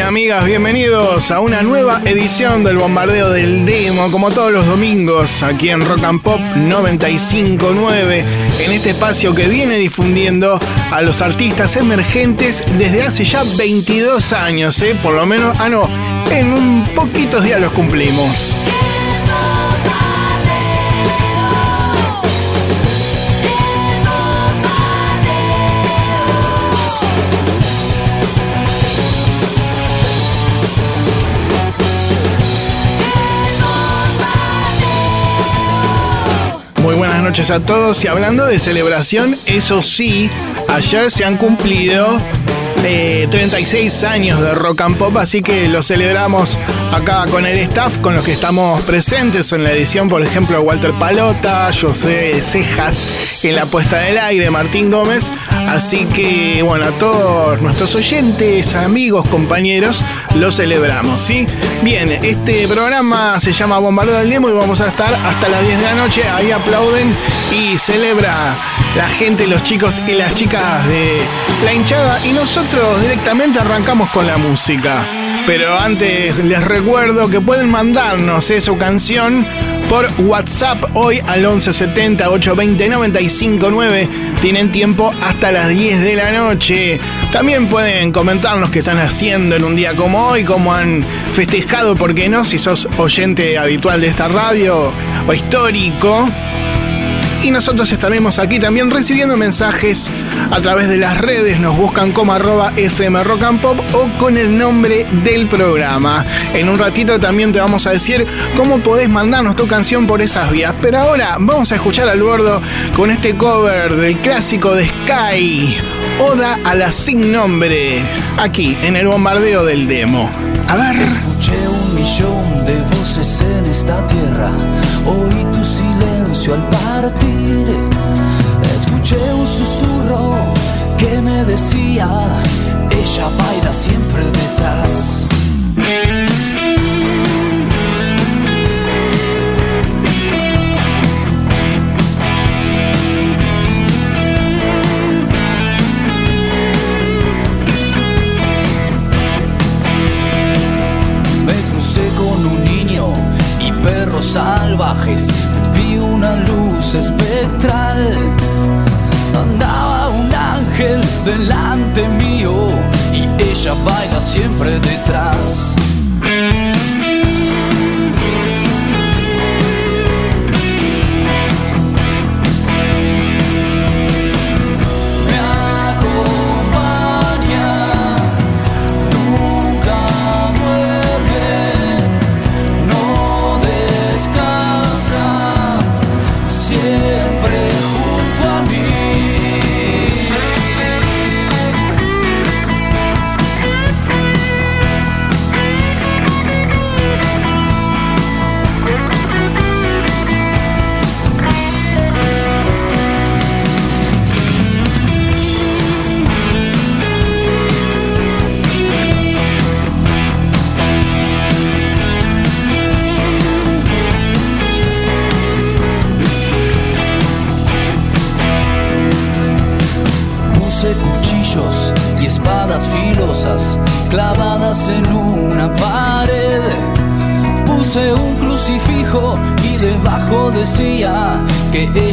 amigos amigas, bienvenidos a una nueva edición del Bombardeo del Demo, como todos los domingos, aquí en Rock and Pop 959, en este espacio que viene difundiendo a los artistas emergentes desde hace ya 22 años, ¿eh? por lo menos, ah no, en un poquitos días los cumplimos. Noches a todos y hablando de celebración, eso sí, ayer se han cumplido 36 años de rock and pop, así que lo celebramos acá con el staff, con los que estamos presentes en la edición, por ejemplo, Walter Palota, José Cejas en la puesta del aire, Martín Gómez. Así que, bueno, a todos nuestros oyentes, amigos, compañeros, lo celebramos, ¿sí? Bien, este programa se llama Bombardeo del Demo y vamos a estar hasta las 10 de la noche. Ahí aplauden y celebra la gente, los chicos y las chicas de la hinchada. Y nosotros directamente arrancamos con la música. Pero antes les recuerdo que pueden mandarnos eh, su canción por WhatsApp hoy al 1170 820 959. Tienen tiempo hasta las 10 de la noche. También pueden comentarnos qué están haciendo en un día como hoy, cómo han festejado, ¿por qué no? Si sos oyente habitual de esta radio o histórico. Y nosotros estaremos aquí también recibiendo mensajes a través de las redes. Nos buscan como arroba FM Rock and Pop o con el nombre del programa. En un ratito también te vamos a decir cómo podés mandarnos tu canción por esas vías. Pero ahora vamos a escuchar al bordo con este cover del clásico de Sky. Oda a la sin nombre. Aquí en el bombardeo del demo. A ver. Escuché un millón de voces en esta tierra. Al partir. Escuché un susurro que me decía, ella baila siempre detrás. Me crucé con un niño y perros salvajes. Una luz espectral. Andaba un ángel delante mío y ella baila siempre detrás.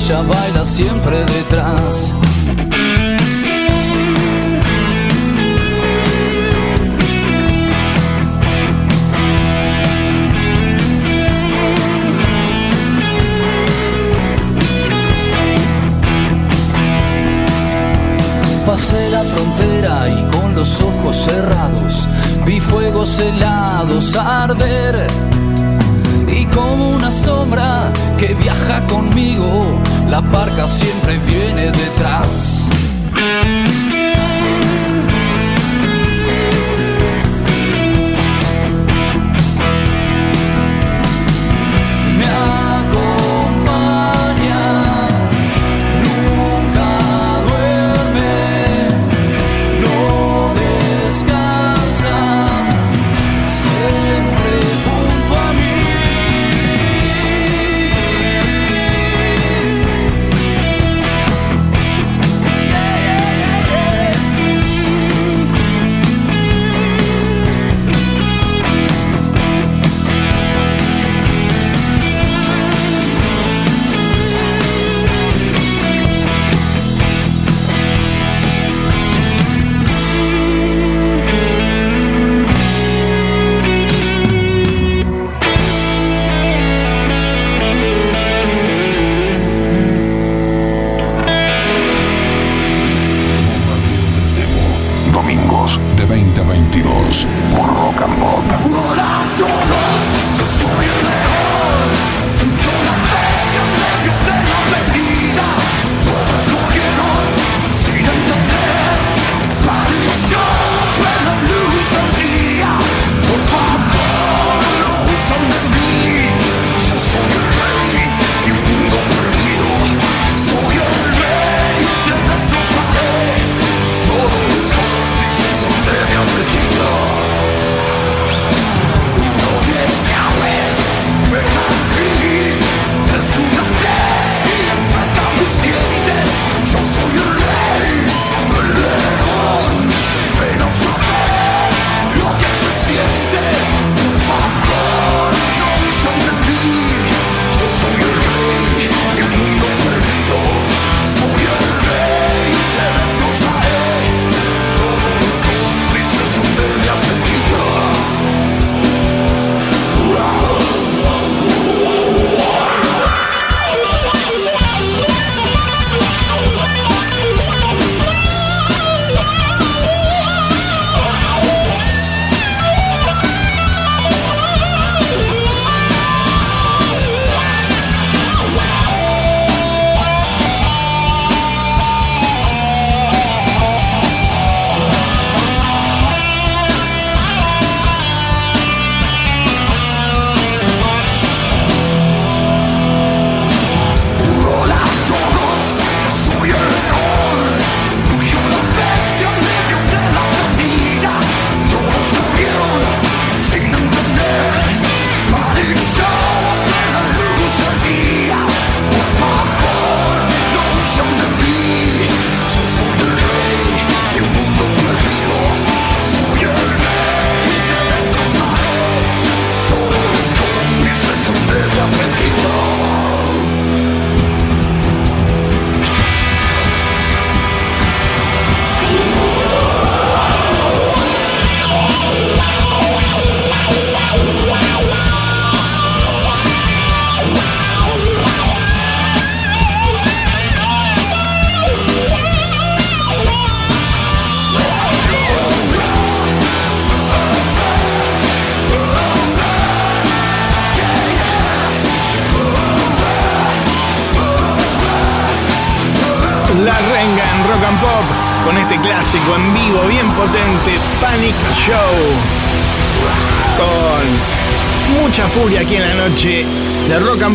Ella baila siempre detrás. Pasé la frontera y con los ojos cerrados vi fuegos helados arder. Y como una sombra que viaja conmigo, la barca siempre viene detrás.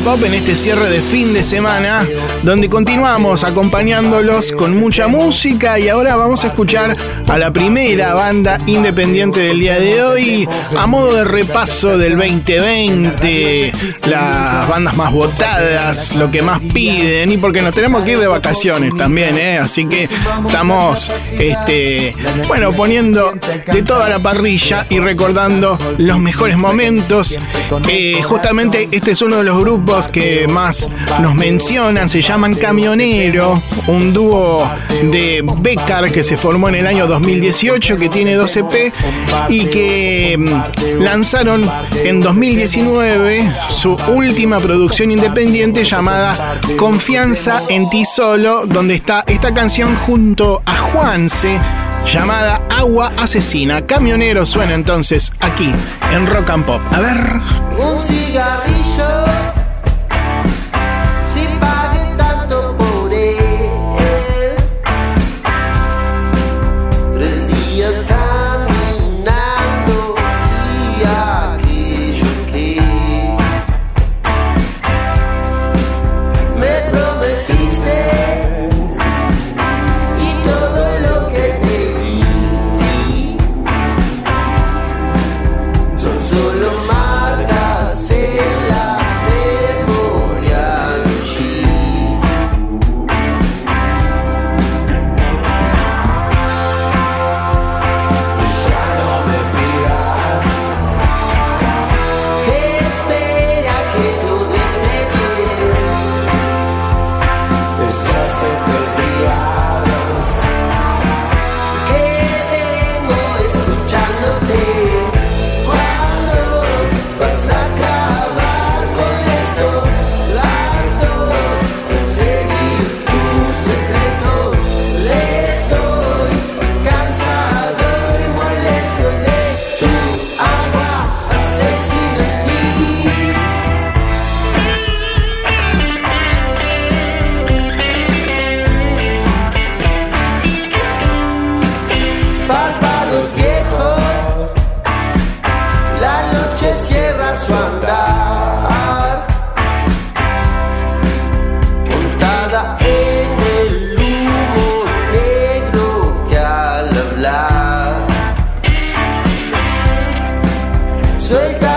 Pop en este cierre de fin de semana, donde continuamos acompañándolos con mucha música y ahora vamos a escuchar a la primera banda independiente del día de hoy, a modo de repaso del 2020, las bandas más votadas, lo que más piden y porque nos tenemos que ir de vacaciones también, ¿eh? así que estamos, este, bueno, poniendo de toda la parrilla y recordando los mejores momentos. Eh, justamente este es uno de los grupos que más nos mencionan, se llaman Camionero, un dúo de Becar que se formó en el año 2018, que tiene 12 EP y que mm, lanzaron en 2019 su última producción independiente llamada Confianza en ti solo, donde está esta canción junto a Juanse llamada Agua Asesina. Camionero suena entonces aquí en Rock and Pop. A ver. Un cigarrillo, take that.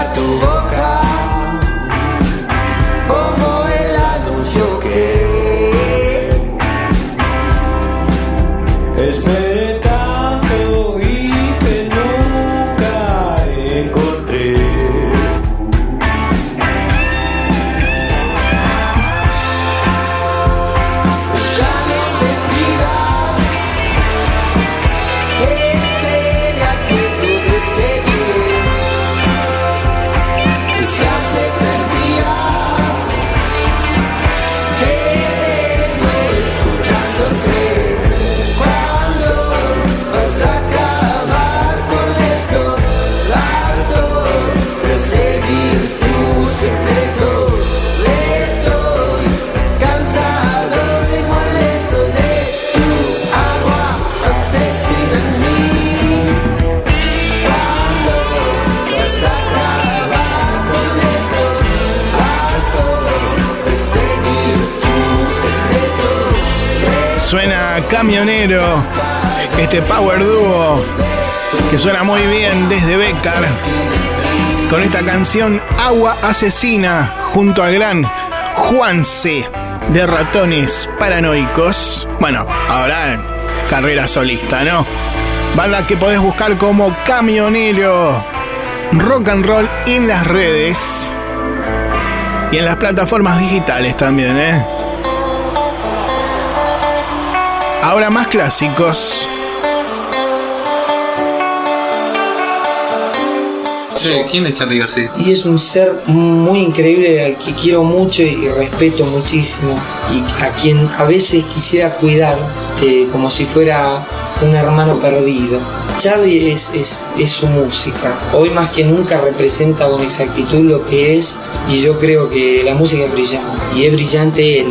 Este power duo que suena muy bien desde Becar. Con esta canción Agua Asesina junto al gran Juanse de Ratones Paranoicos. Bueno, ahora carrera solista, ¿no? Banda que podés buscar como Camionero Rock and Roll en las redes y en las plataformas digitales también, ¿eh? Ahora más clásicos. ¿Quién es Charlie García? Y es un ser muy increíble al que quiero mucho y respeto muchísimo y a quien a veces quisiera cuidar como si fuera un hermano perdido. Charlie es, es, es su música. Hoy más que nunca representa con exactitud lo que es y yo creo que la música es brillante y es brillante él.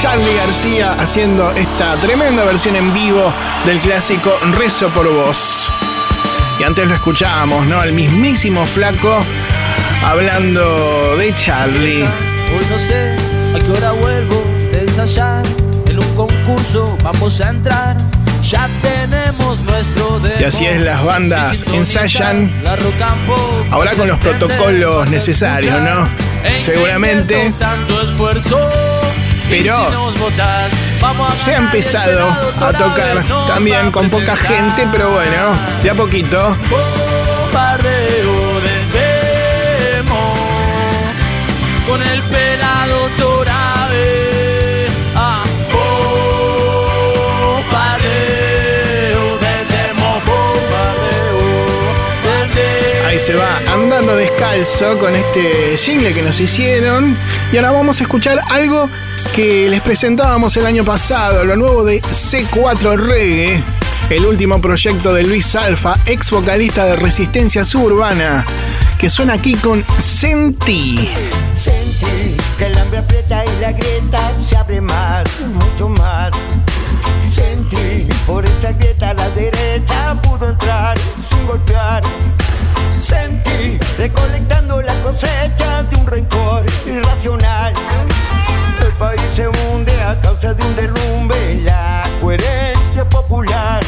Charlie García haciendo esta tremenda versión en vivo del clásico Rezo por vos. Y antes lo escuchábamos, ¿no? El mismísimo flaco hablando de Charlie. Hoy no sé a qué hora vuelvo de ensayar. En un concurso vamos a entrar. Ya tenemos nuestro Y así es, las bandas Si ensayan ahora con los entender, protocolos a necesarios. ¿no? Seguramente. invierto tanto esfuerzo. Pero Se ha el empezado a tocar también con poca gente, pero bueno, de a poquito. Con el pelado Torabe. Ah. Ahí se va andando descalzo con este jingle que nos hicieron. Y ahora vamos a escuchar algo que les presentábamos el año pasado, lo nuevo de C4 Reggae, el último proyecto de Luis Alfa, ex vocalista de Resistencia Suburbana, que suena aquí con Sentí. Sentí que el hambre aprieta y la grieta se abre más, mucho más. Sentí por esa grieta la derecha pudo entrar sin golpear. Sentí recolectando la cosecha de un rencor irracional. El país se hunde a causa de un derrumbe, la coherencia popular.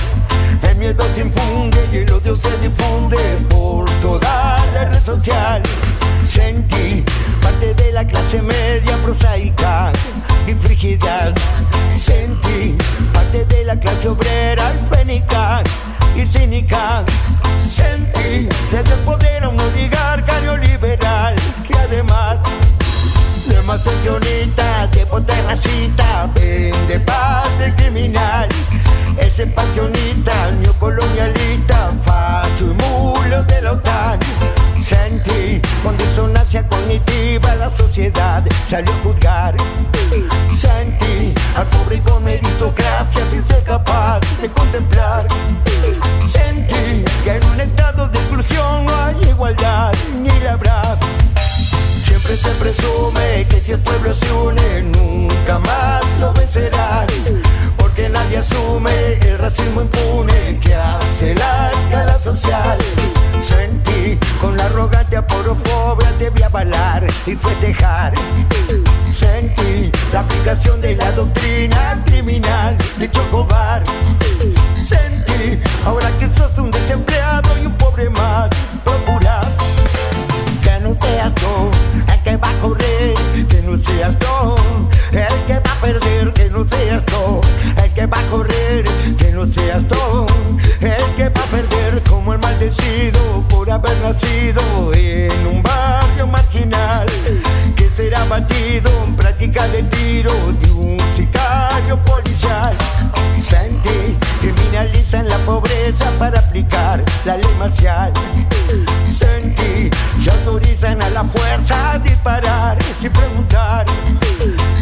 El miedo se infunde y el odio se difunde por toda la red social. Sentí parte de la clase media prosaica y frigidad. Sentí parte de la clase obrera alfénica y cínica. Sentí desde el poder a un oligarca neoliberal que además de más pensionista, de poder racista, vende patria criminal. Es expansionista, neocolonialista, facho y mulo de la OTAN. Sentí con disonancia cognitiva la sociedad salió a juzgar. Sentí al pobre con meritocracia sin ser capaz de contemplar. Sentí que en un estado de inclusión no hay igualdad ni la habrá. Siempre se presume que si el pueblo se une, nunca más lo vencerán. Porque nadie asume el racismo impune que hace la escala social. Sentí con la arrogante aporofobia debía avalar y festejar. Sentí la aplicación de la doctrina criminal de Chocobar. Sentí ahora que sos un desempleado y un pobre más popular que no seas tú el que va a correr, que no seas tú el que va a perder, que no seas tú el que va a correr, que no seas tú maldecido por haber nacido en un barrio marginal que será batido en práctica de tiro de un sicario policial. Sentí, criminalizan la pobreza para aplicar la ley marcial. Sentí, y autorizan a la fuerza a disparar sin preguntar.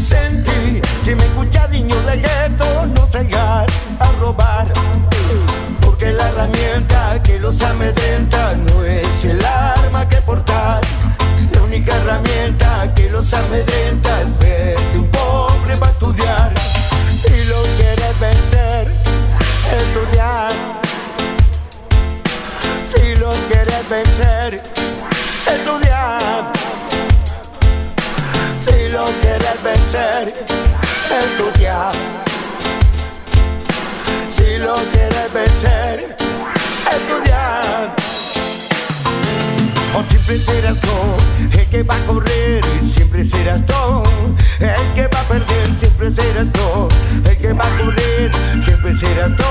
Sentí, si me escuchas niño del gueto, no salgas a robar. Herramienta que los amedrenta no es el arma que portas. La única herramienta que los amedrenta es ver que un pobre va a estudiar. Si lo quieres vencer, estudiar. Si lo quieres vencer, estudiar. Si lo quieres vencer, estudiar. Si lo quieres vencer, estudiar. O siempre serás tú el que va a correr, siempre serás tú el que va a perder, siempre serás tú el que va a correr, siempre serás tú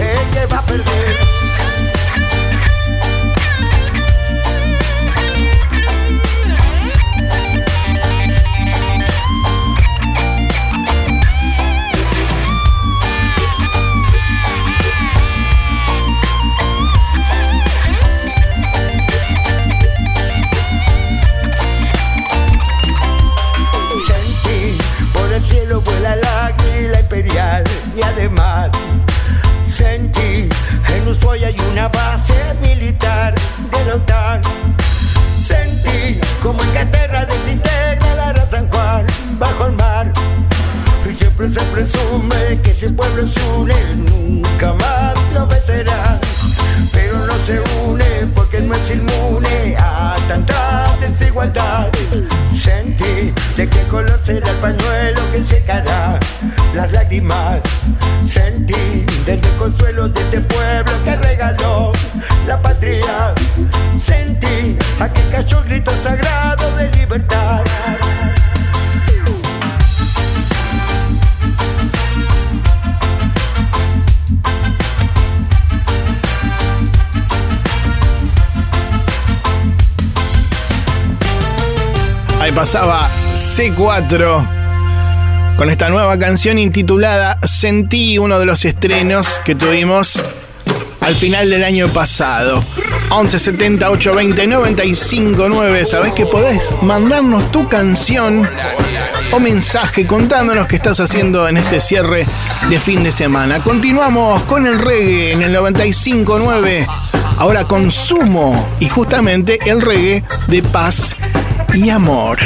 el que va a perder. Y además sentí en Ushuaia hay una base militar de la OTAN. Sentí como Inglaterra desintegra la Ara San Juan bajo el mar. Y siempre se presume que si el pueblo se une nunca más lo vencerá. Pero no se une porque no es inmune a tanta desigualdad. Sentí ¿De qué color será el pañuelo que secará las lágrimas? Sentí desde el consuelo de este pueblo que regaló la patria. Sentí a que cayó el grito sagrado de libertad. Ahí pasaba C4 con esta nueva canción intitulada Sentí, uno de los estrenos que tuvimos al final del año pasado. 11 70 820 95 9. Sabés que podés mandarnos tu canción o mensaje contándonos qué estás haciendo en este cierre de fin de semana. Continuamos con el reggae en el 95 9. Ahora con Sumo y justamente el reggae de paz y amor.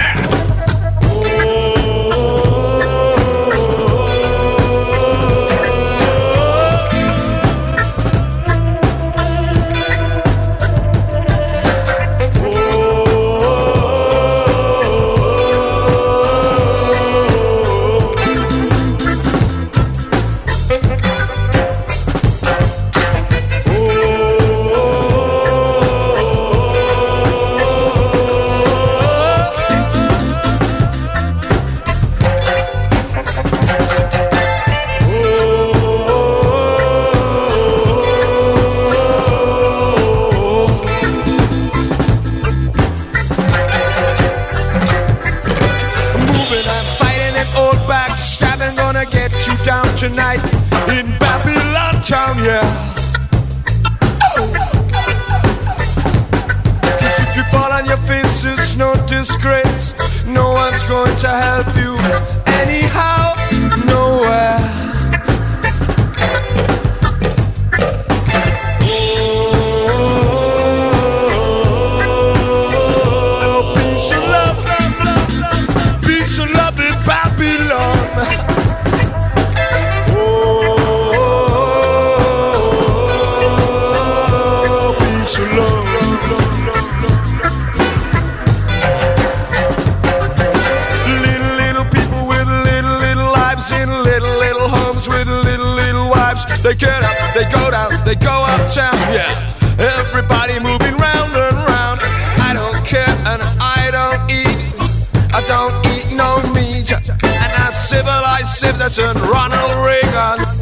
Down tonight in Babylon town, yeah. Cause if you fall on your face, it's no disgrace. No one's going to help you they go uptown, yeah. Everybody moving round and round. I don't care and I don't eat. I don't eat no meat. And I civilize citizen Ronald Reagan.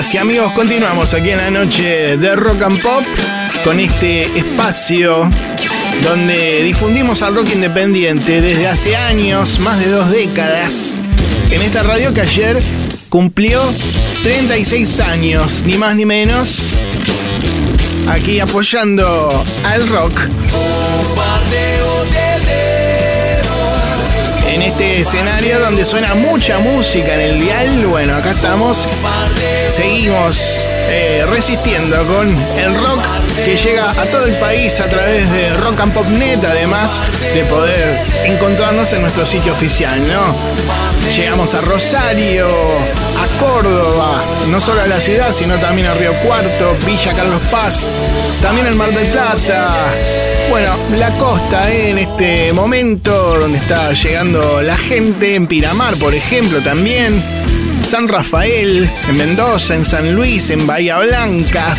Amigas y amigos, continuamos aquí en la noche de Rock and Pop con este espacio donde difundimos al rock independiente desde hace años, más de dos décadas, en esta radio que ayer cumplió 36 años, ni más ni menos, aquí apoyando al rock. En este escenario donde suena mucha música en el dial, bueno, acá estamos, seguimos eh, resistiendo con el rock que llega a todo el país a través de Rock and Pop Net, además de poder encontrarnos en nuestro sitio oficial. Llegamos a Rosario, a Córdoba, no solo a la ciudad, sino también a Río Cuarto, Villa Carlos Paz, también el Mar del Plata. Bueno, la costa ¿eh? en este momento donde está llegando la gente, en Piramar, por ejemplo, también. San Rafael, en Mendoza, en San Luis, en Bahía Blanca,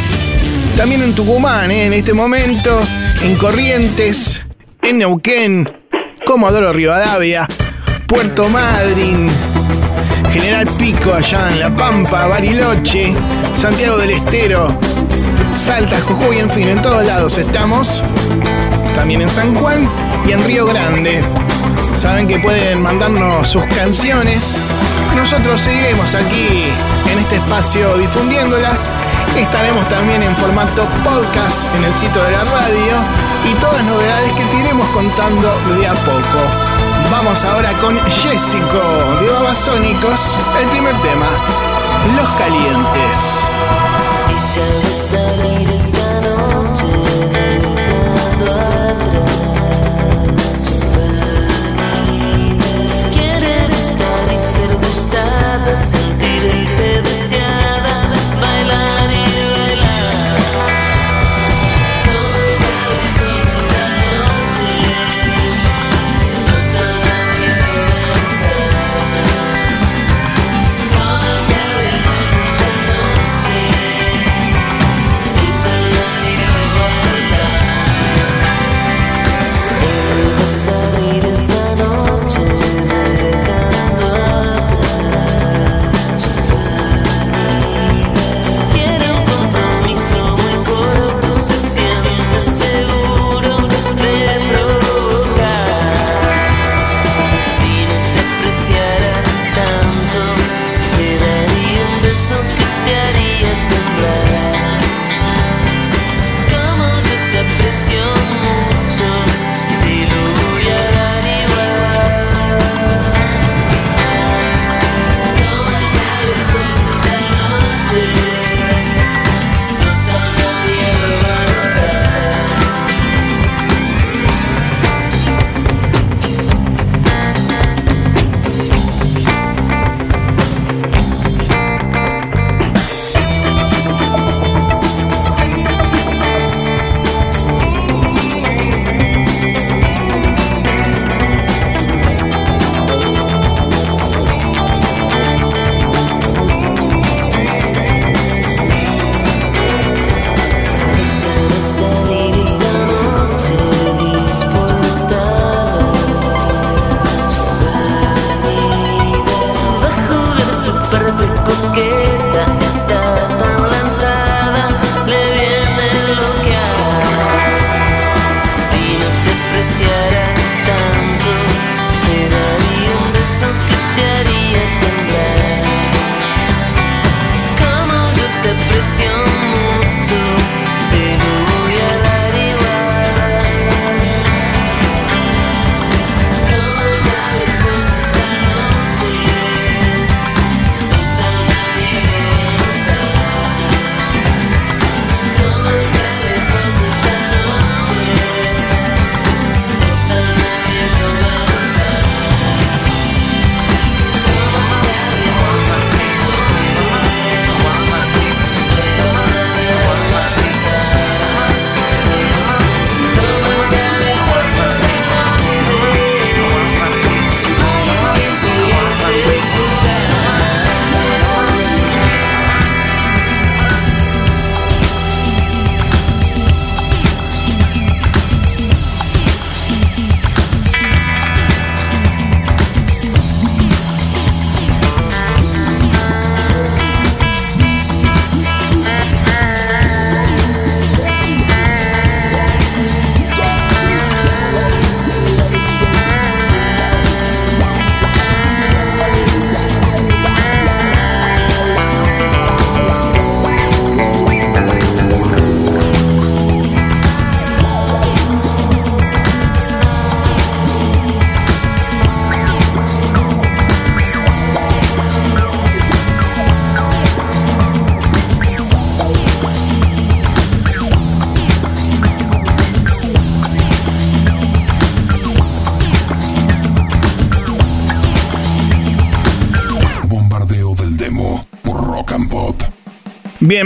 también en Tucumán, ¿eh? en este momento, en Corrientes, en Neuquén, Comodoro Rivadavia, Puerto Madryn, General Pico allá en La Pampa, Bariloche, Santiago del Estero, Salta, Jujuy, en fin, en todos lados estamos. También en San Juan y en Río Grande. Saben que pueden mandarnos sus canciones. Nosotros seguiremos aquí en este espacio difundiéndolas. Estaremos también en formato podcast en el sitio de la radio y todas novedades que te contando de a poco. Vamos ahora con Jessico de Babasónicos, el primer tema, Los Calientes. us.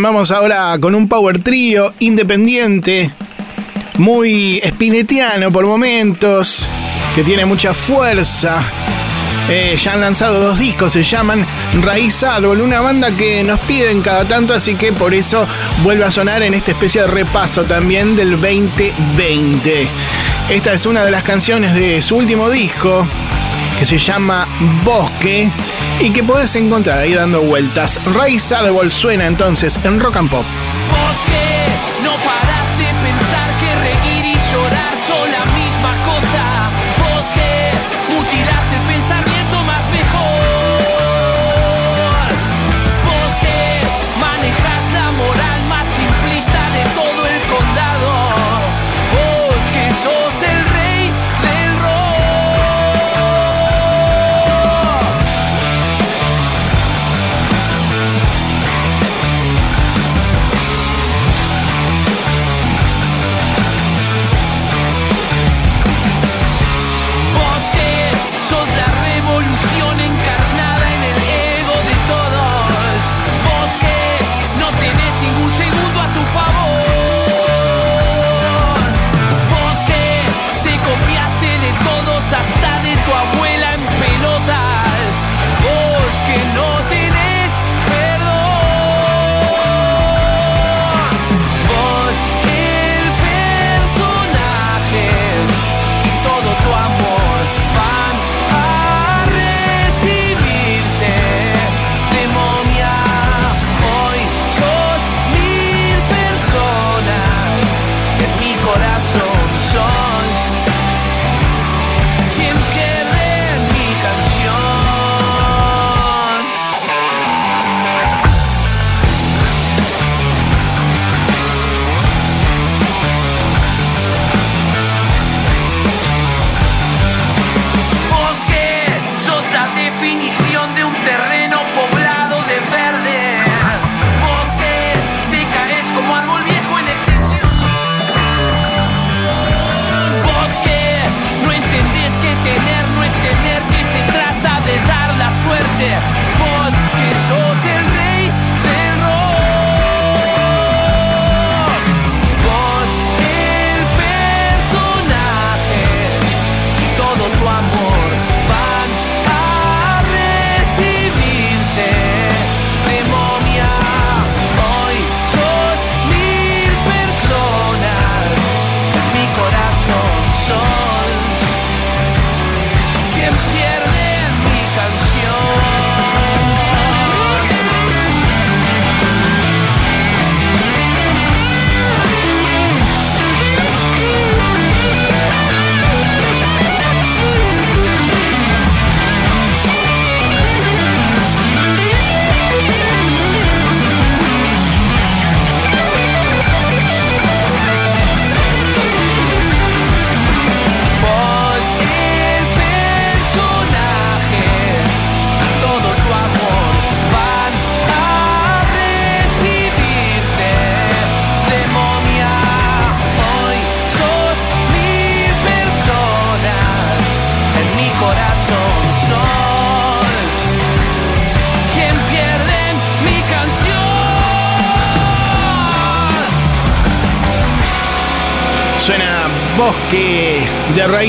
Vamos ahora con un power trío independiente, muy espinetiano por momentos, que tiene mucha fuerza. Eh, ya han lanzado dos discos, se llaman Raíz Árbol, una banda que nos piden cada tanto, así que por eso vuelve a sonar en esta especie de repaso también del 2020. Esta es una de las canciones de su último disco, que se llama Bosque, y que puedes encontrar ahí dando vueltas. Raíz Árbol suena entonces en Rock and Pop.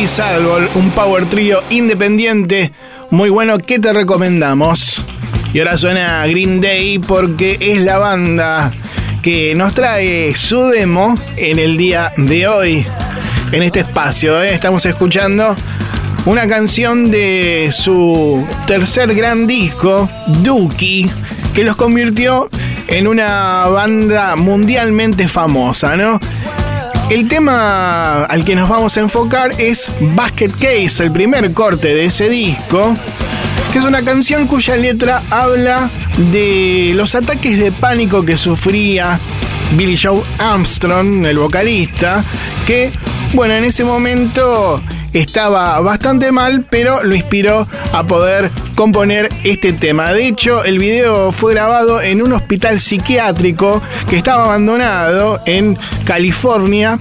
Árbol, un power trío independiente muy bueno que te recomendamos. Y ahora suena Green Day porque es la banda que nos trae su demo en el día de hoy, en este espacio. ¿eh? Estamos escuchando una canción de su tercer gran disco, Dookie, que los convirtió en una banda mundialmente famosa, ¿no? El tema al que nos vamos a enfocar es Basket Case, el primer corte de ese disco, que es una canción cuya letra habla de los ataques de pánico que sufría Billy Joe Armstrong, el vocalista, que, bueno, en ese momento estaba bastante mal, pero lo inspiró a poder componer este tema. De hecho, el video fue grabado en un hospital psiquiátrico que estaba abandonado en California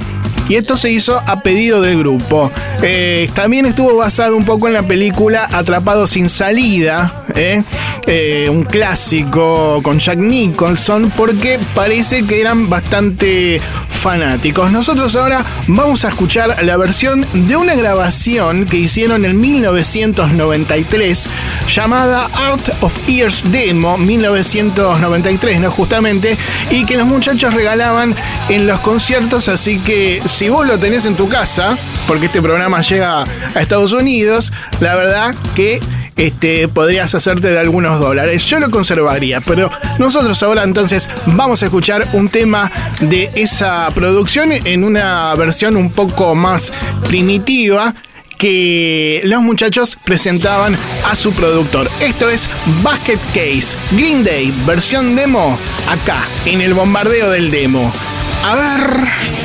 y esto se hizo a pedido del grupo. Eh, también estuvo basado un poco en la película Atrapado sin salida, ¿eh? Eh, un clásico con Jack Nicholson, porque parece que eran bastante fanáticos. Nosotros ahora vamos a escuchar la versión de una grabación que hicieron en 1993 llamada Art of Ears Demo 1993, ¿no? Justamente, y que los muchachos regalaban en los conciertos, así que si vos lo tenés en tu casa, porque este programa llega a Estados Unidos, la verdad que este, podrías hacerte de algunos dólares. Yo lo conservaría, pero nosotros ahora entonces vamos a escuchar un tema de esa producción en una versión un poco más primitiva que los muchachos presentaban a su productor. Esto es Basket Case, Green Day, versión demo, acá, en el bombardeo del demo. A ver...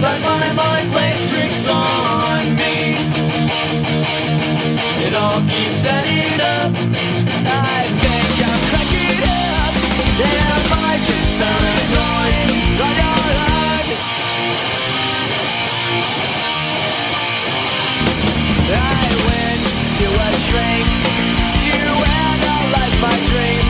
Sometimes my mind plays tricks on me. It all keeps adding up. I think I'm cracking up. Am I just paranoid? Right on, on. I went to a shrink to analyze my dreams.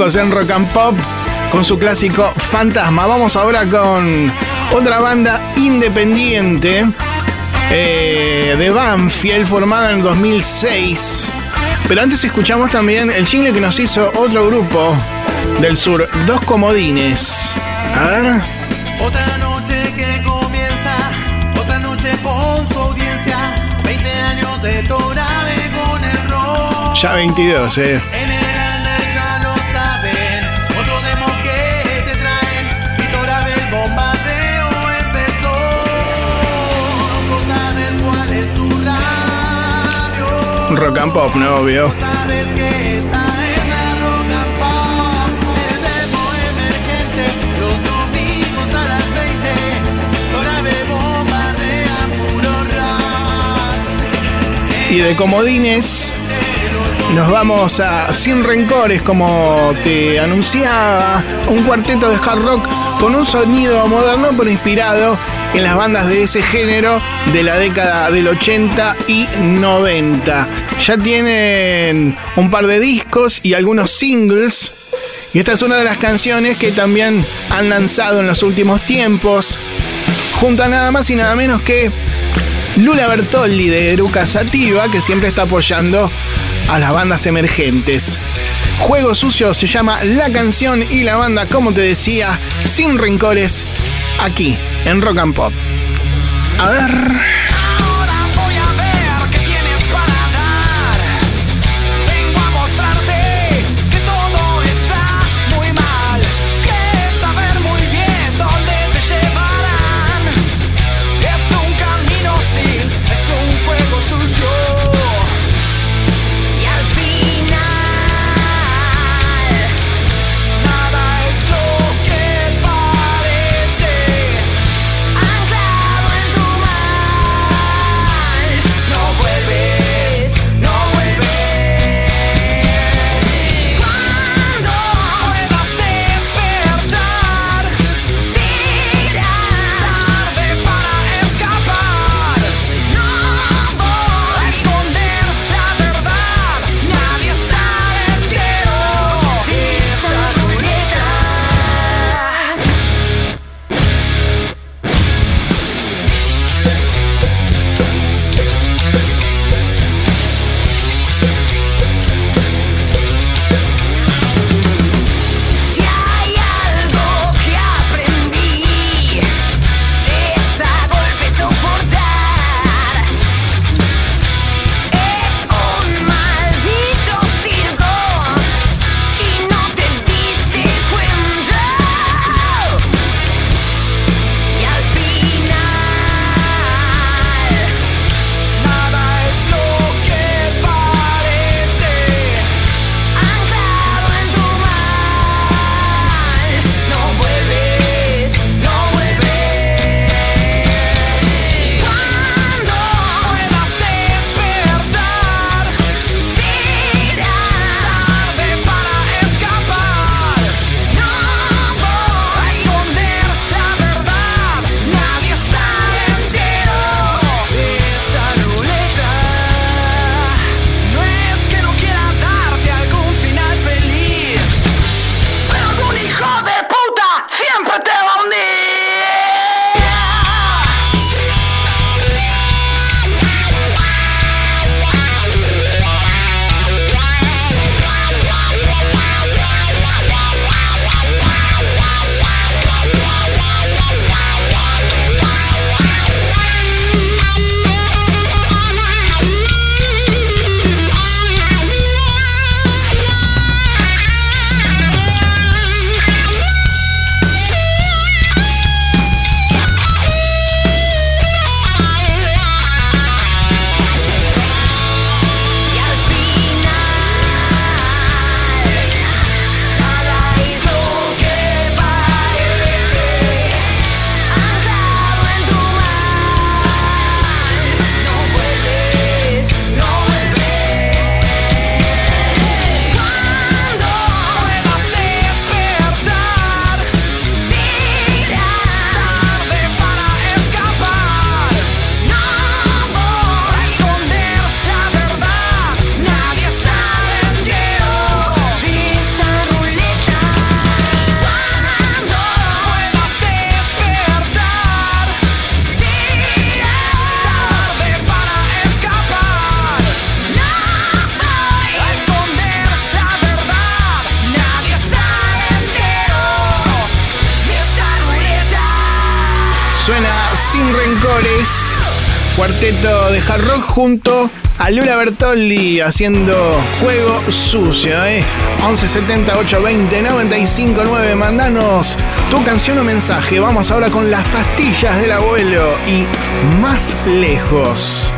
en rock and pop con su clásico Fantasma. Vamos ahora con otra banda independiente eh, de Banfield formada en 2006. Pero antes escuchamos también el jingle que nos hizo otro grupo del sur, Dos Comodines. A ver. Otra noche que comienza, otra noche con su audiencia, Ya 22, eh. rock and pop, ¿no? Obvio. Y de comodines nos vamos a Sin Rencores, como te anunciaba, un cuarteto de hard rock con un sonido moderno pero inspirado en las bandas de ese género de la década del 80 y 90. Ya tienen un par de discos y algunos singles. Y esta es una de las canciones que también han lanzado en los últimos tiempos. Junto a nada más y nada menos que Lula Bertoldi de Eruca Sativa, que siempre está apoyando a las bandas emergentes. Juego Sucio se llama La canción y la banda, como te decía, sin rincores, aquí en Rock and Pop. A ver. junto a Lula Bertoldi haciendo juego sucio. ¿eh? 11 70 20 95 9. Mandanos tu canción o mensaje. Vamos ahora con las pastillas del abuelo y más lejos.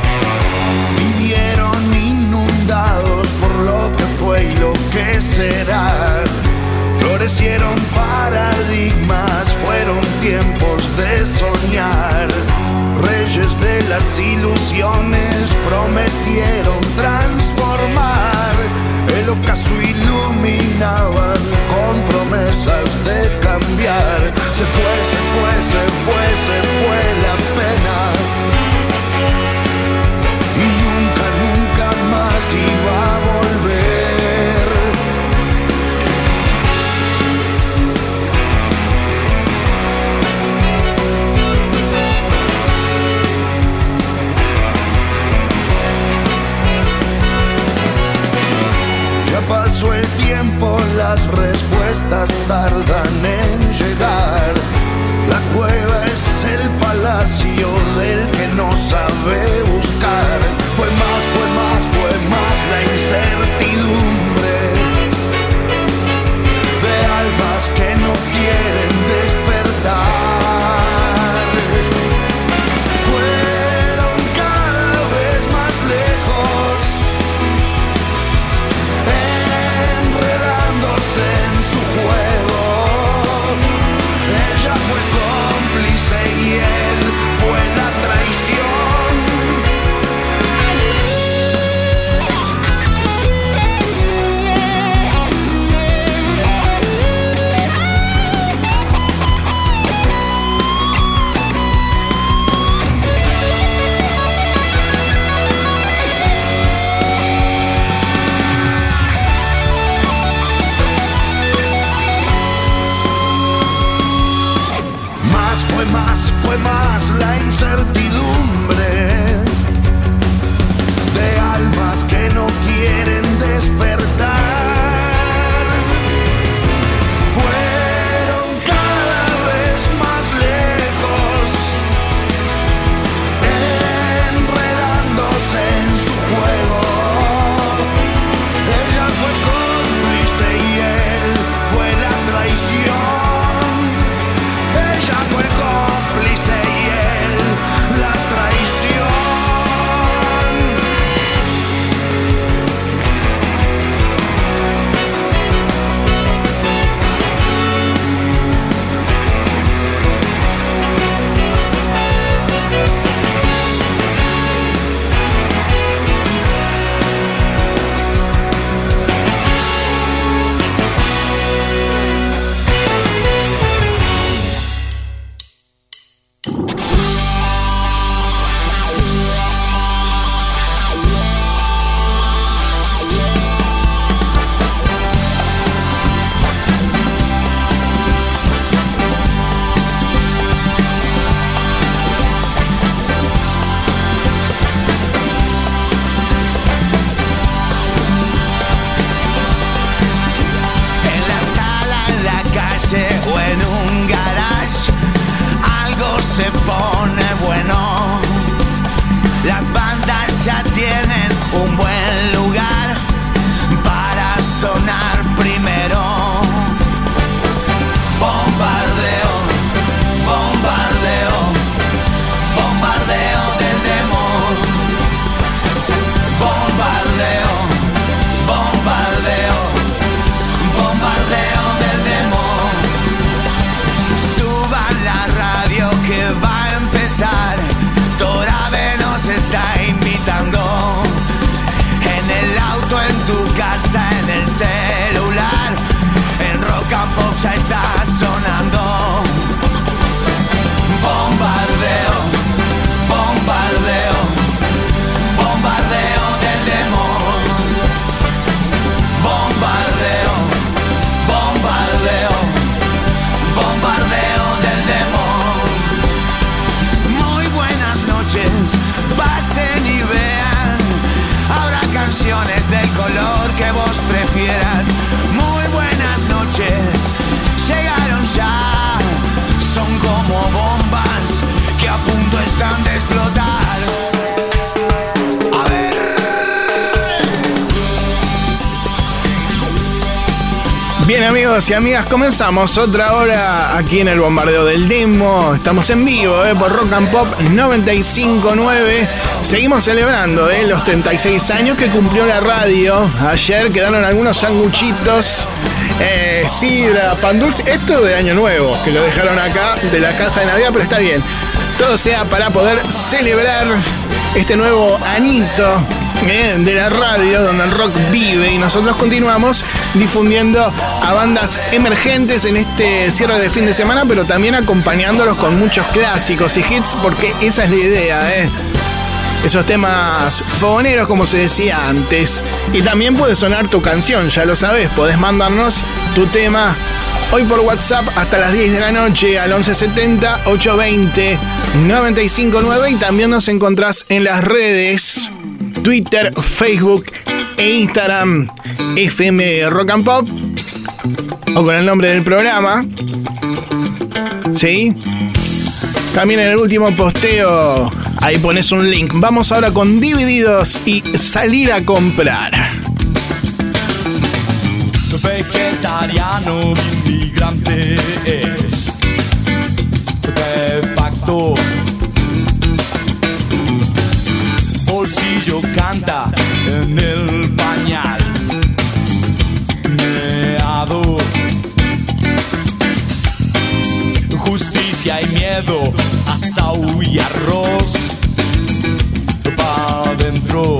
Y amigas, comenzamos otra hora aquí en el bombardeo del demo. Estamos en vivo eh, por Rock and Pop 959. Seguimos celebrando eh, los 36 años que cumplió la radio. Ayer quedaron algunos sanguchitos, eh, sidra, pan dulce. Esto de Año Nuevo, que lo dejaron acá de la caja de Navidad, pero está bien. Todo sea para poder celebrar este nuevo anito eh, de la radio donde el rock vive y nosotros continuamos difundiendo a bandas emergentes en este cierre de fin de semana, pero también acompañándolos con muchos clásicos y hits porque esa es la idea, ¿eh? Esos temas fogoneros como se decía antes. Y también puede sonar tu canción, ya lo sabes, podés mandarnos tu tema hoy por WhatsApp hasta las 10 de la noche al 1170 820 959 y también nos encontrás en las redes Twitter, Facebook e Instagram FM Rock and Pop o con el nombre del programa. ¿Sí? También en el último posteo ahí pones un link. Vamos ahora con Divididos y salir a comprar. Vegetariano inmigrante es Canta en el pañal. Meado. Justicia y miedo, asau y arroz. Pa' adentro.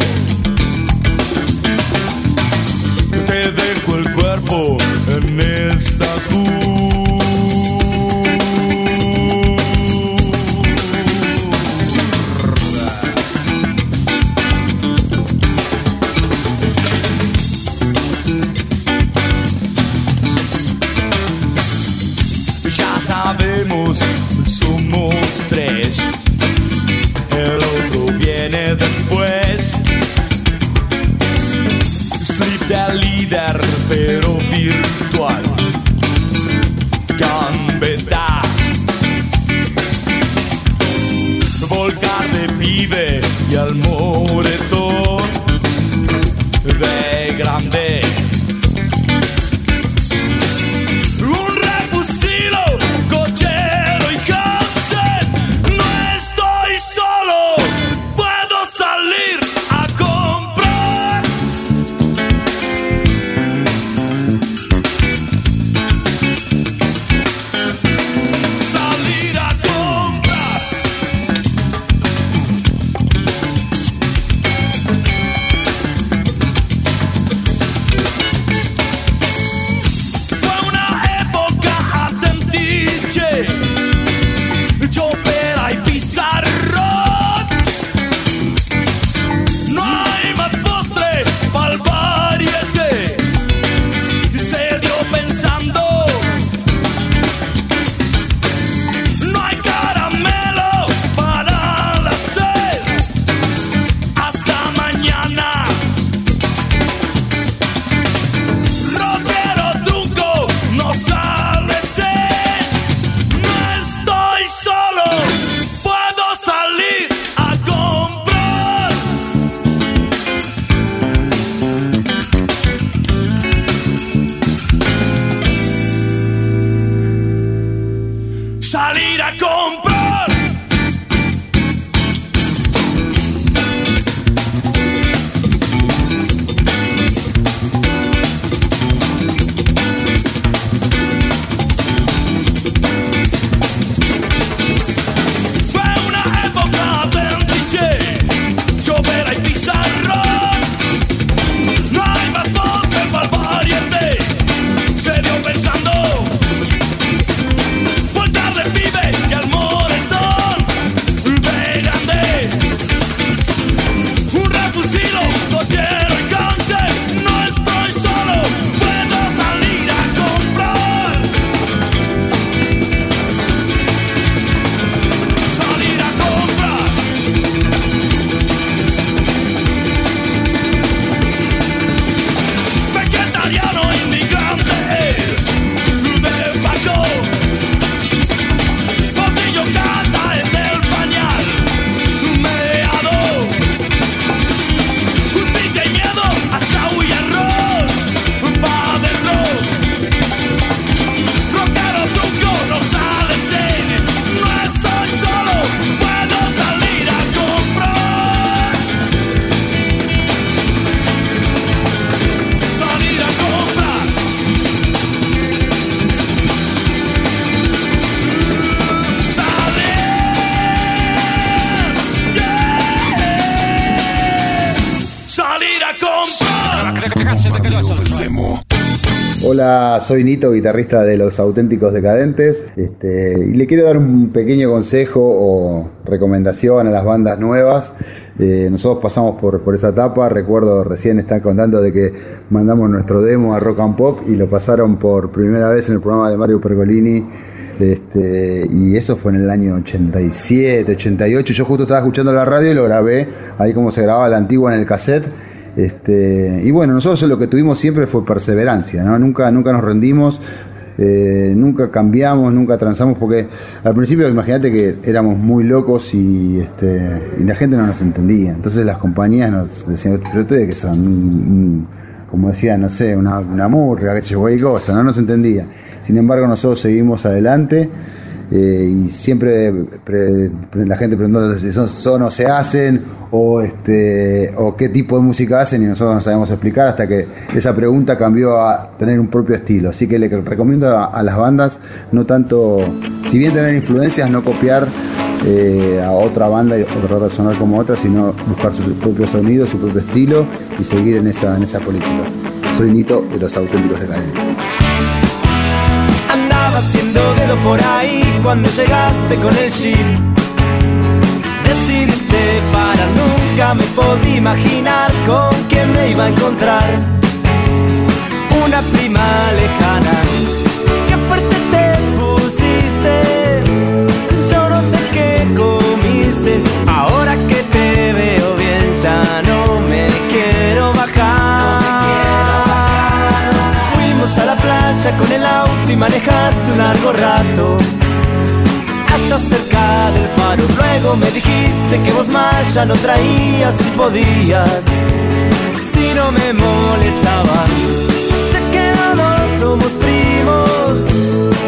Soy Nito, guitarrista de Los Auténticos Decadentes. Este, y le quiero dar un pequeño consejo o recomendación a las bandas nuevas. Eh, nosotros pasamos por, por esa etapa. Recuerdo recién estar contando de que mandamos nuestro demo a Rock and Pop y lo pasaron por primera vez en el programa de Mario Pergolini. Este, y eso fue en el año 87, 88. Yo justo estaba escuchando la radio y lo grabé ahí como se grababa la antigua en el cassette. Este, y bueno, nosotros lo que tuvimos siempre fue perseverancia, ¿no? Nunca, nunca nos rendimos, eh, nunca cambiamos, nunca transamos, porque al principio imagínate que éramos muy locos y, este, y la gente no nos entendía. Entonces las compañías nos decían, pero ustedes que son, mm, como decía, no sé, una, una murga, yo, cualquier cosa, no nos entendía. Sin embargo, nosotros seguimos adelante. Eh, y siempre pre- pre- la gente preguntando si son, son o se hacen o este o qué tipo de música hacen y nosotros no sabemos explicar hasta que esa pregunta cambió a tener un propio estilo. Así que le recomiendo a, las bandas no tanto si bien tener influencias no copiar eh, a otra banda y otra personal como otra sino buscar su, su propio sonido su propio estilo y seguir en esa en esa política. Soy Nito de los auténticos decadentes. Andaba haciendo dedo por ahí cuando llegaste con el jeep. Decidiste para nunca me podía imaginar con quién me iba a encontrar. Una prima lejana. Qué fuerte te pusiste. Yo no sé qué comiste. Ahora que te veo bien ya no me quiero bajar. Fuimos a la playa con el auto y manejaste un largo rato. Luego me dijiste que vos más ya no traías si podías, si no me molestaba. Ya que los dos somos primos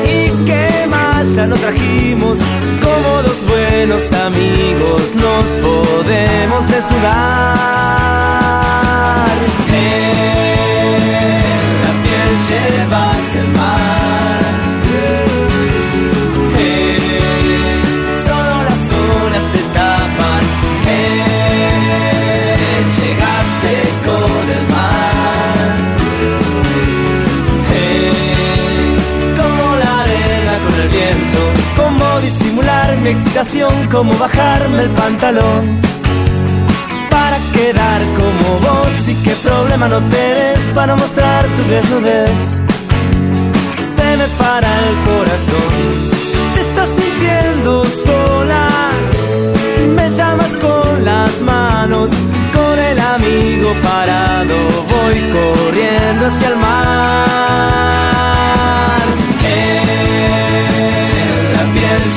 y que más ya no trajimos. Como dos buenos amigos nos podemos desnudar. La piel llevas mi excitación. Cómo bajarme el pantalón. Para quedar como vos y qué problema no tenés para mostrar tu desnudez se me para el corazón. Te estás sintiendo sola, me llamas con las manos, con el amigo parado, voy corriendo hacia el mar.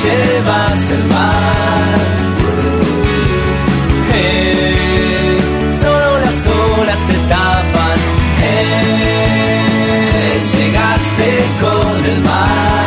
Llevas el mar. Eh, Solo las olas te tapan. Eh, Llegaste con el mar.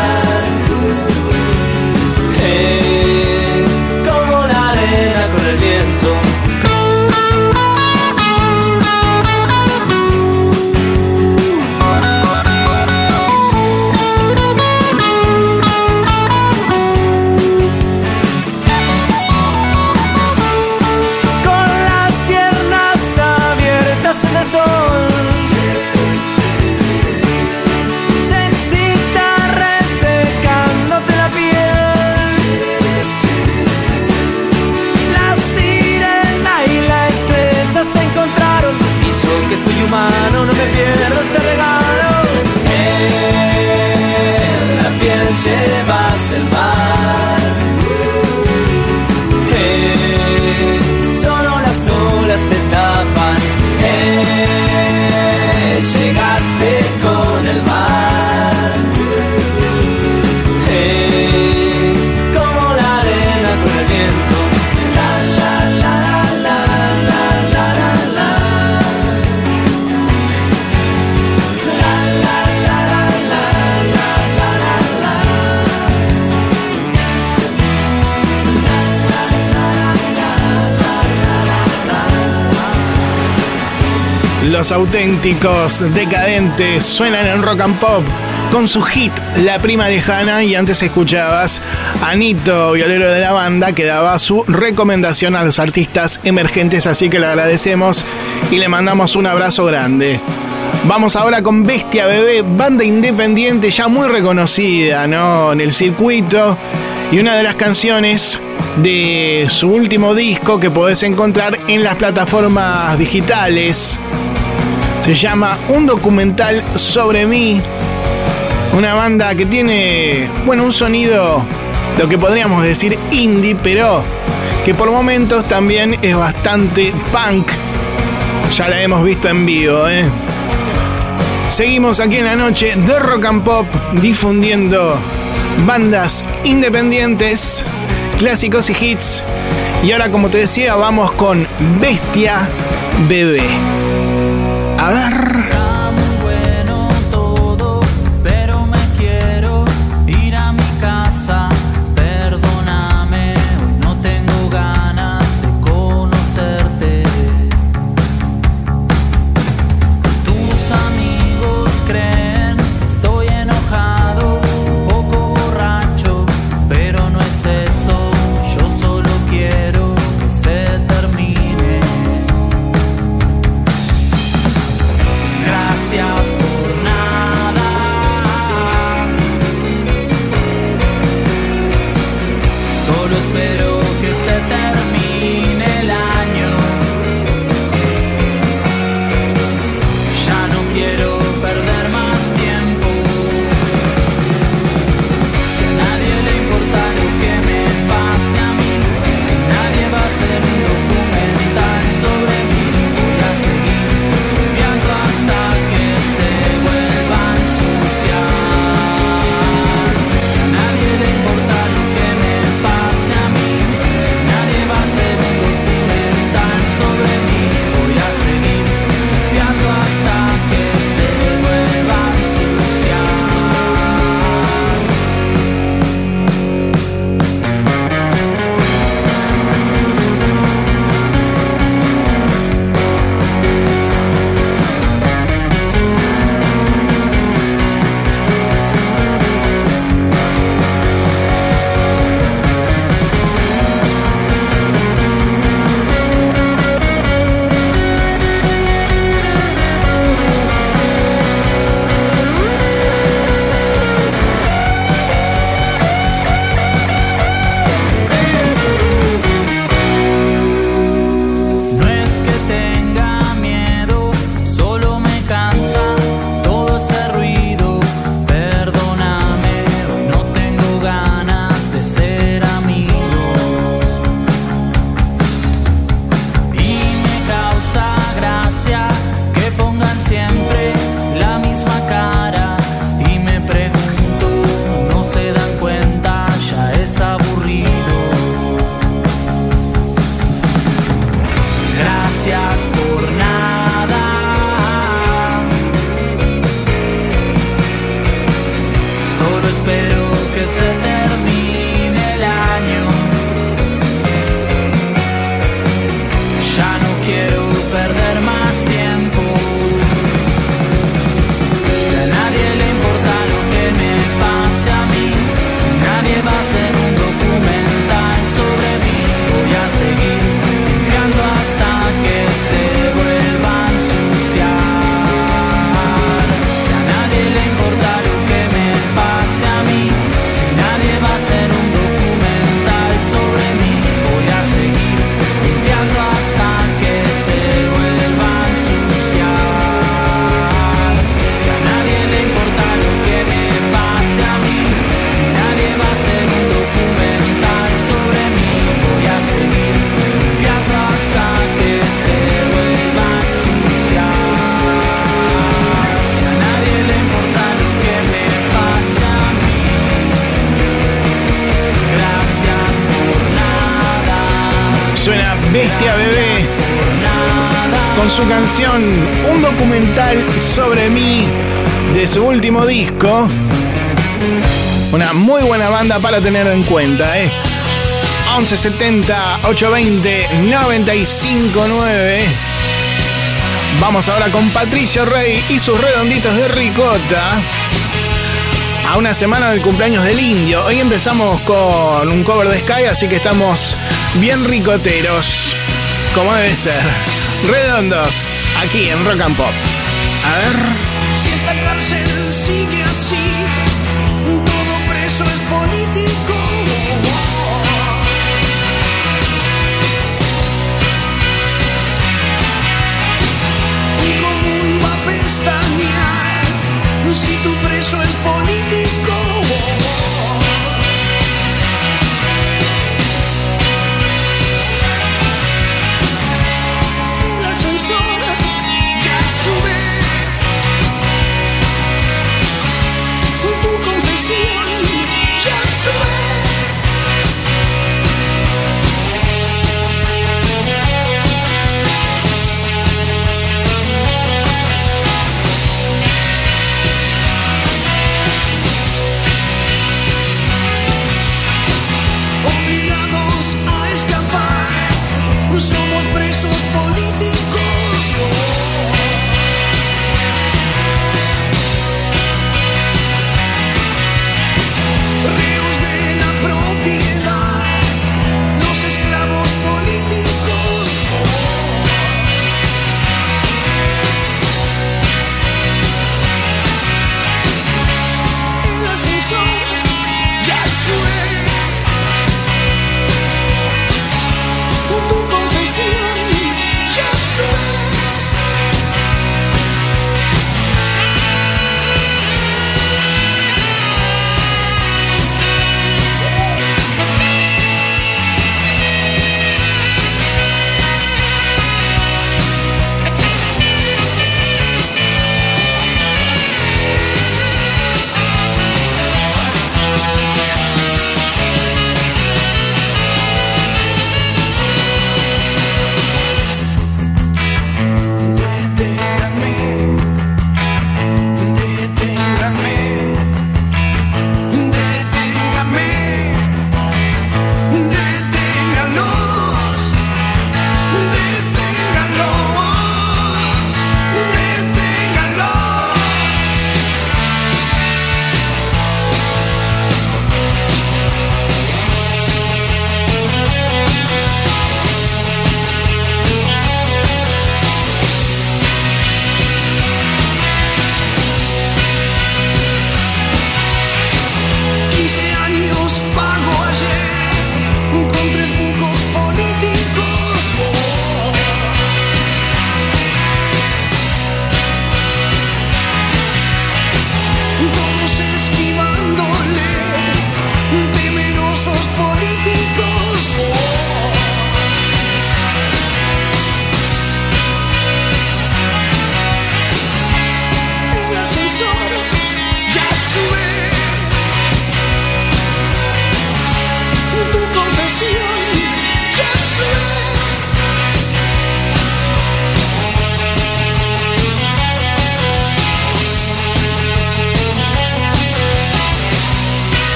Auténticos decadentes suenan en rock and pop con su hit La Prima Lejana y antes escuchabas a Nito, violero de la banda, que daba su recomendación a los artistas emergentes, así que le agradecemos y le mandamos un abrazo grande. Vamos ahora con Bestia Bebé, banda independiente ya muy reconocida ¿no? en el circuito y una de las canciones de su último disco que podés encontrar en las plataformas digitales. Se llama Un documental sobre mí. Una banda que tiene, bueno, un sonido, lo que podríamos decir indie, pero que por momentos también es bastante punk. Ya la hemos visto en vivo, ¿eh? Seguimos aquí en la noche de Rock and Pop difundiendo bandas independientes, clásicos y hits. Y ahora, como te decía, vamos con Bestia Bebé. A ver. Con su canción Un documental sobre mí de su último disco. Una muy buena banda para tener en cuenta, ¿eh? 1170 820 959. Vamos ahora con Patricio Rey y sus redonditos de ricota. A una semana del cumpleaños del indio. Hoy empezamos con un cover de Sky, así que estamos bien ricoteros. Como debe ser. Redondos, aquí en Rock and Pop. A ver. Si esta cárcel sigue así, todo preso es político. Común va a pestañear si tu preso es político.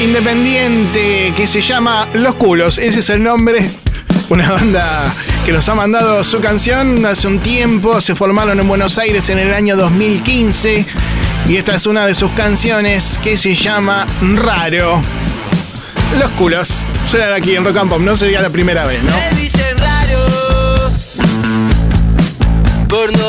independiente que se llama Los Culos. Ese es el nombre. Una banda que nos ha mandado su canción hace un tiempo. Se formaron en Buenos Aires en el año 2015. Y esta es una de sus canciones que se llama Raro. Los culos. Serán aquí en Rock and Pop. No sería la primera vez, ¿no? Me dicen raro por no.